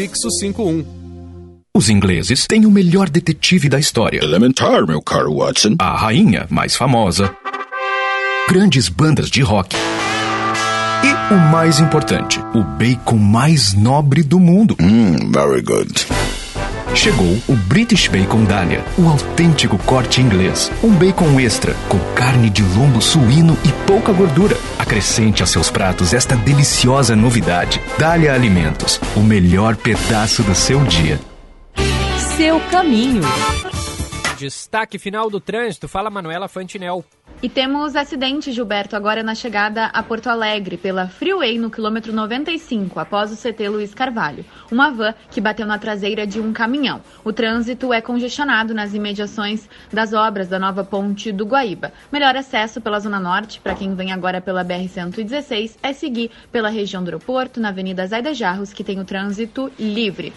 Prefixo 51. Os ingleses têm o melhor detetive da história. Elementar, meu caro Watson. A rainha mais famosa. Grandes bandas de rock. E o mais importante, o bacon mais nobre do mundo. Mmm, very good. Chegou o British Bacon Dahlia, o autêntico corte inglês. Um bacon extra, com carne de lombo suíno e pouca gordura. Acrescente aos seus pratos esta deliciosa novidade. Dahlia Alimentos, o melhor pedaço do seu dia. Seu caminho. Destaque final do trânsito. Fala, Manuela Fantinel. E temos acidente, Gilberto, agora na chegada a Porto Alegre, pela Freeway, no quilômetro 95, após o CT Luiz Carvalho. Uma van que bateu na traseira de um caminhão. O trânsito é congestionado nas imediações das obras da nova ponte do Guaíba. Melhor acesso pela Zona Norte, para quem vem agora pela BR-116, é seguir pela região do aeroporto, na Avenida Zaida Jarros, que tem o trânsito livre.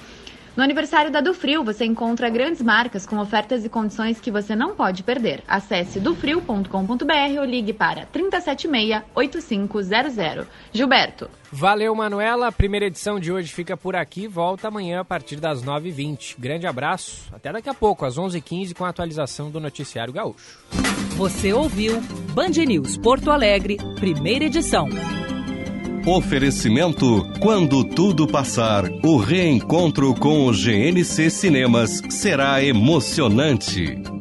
No aniversário da Dufrio, você encontra grandes marcas com ofertas e condições que você não pode perder. Acesse dufrio.com.br ou ligue para 376-8500. Gilberto. Valeu, Manuela. A primeira edição de hoje fica por aqui. Volta amanhã a partir das 9h20. Grande abraço. Até daqui a pouco, às 11h15, com a atualização do Noticiário Gaúcho. Você ouviu Band News Porto Alegre, primeira edição. Oferecimento: quando tudo passar, o reencontro com o GNC Cinemas será emocionante.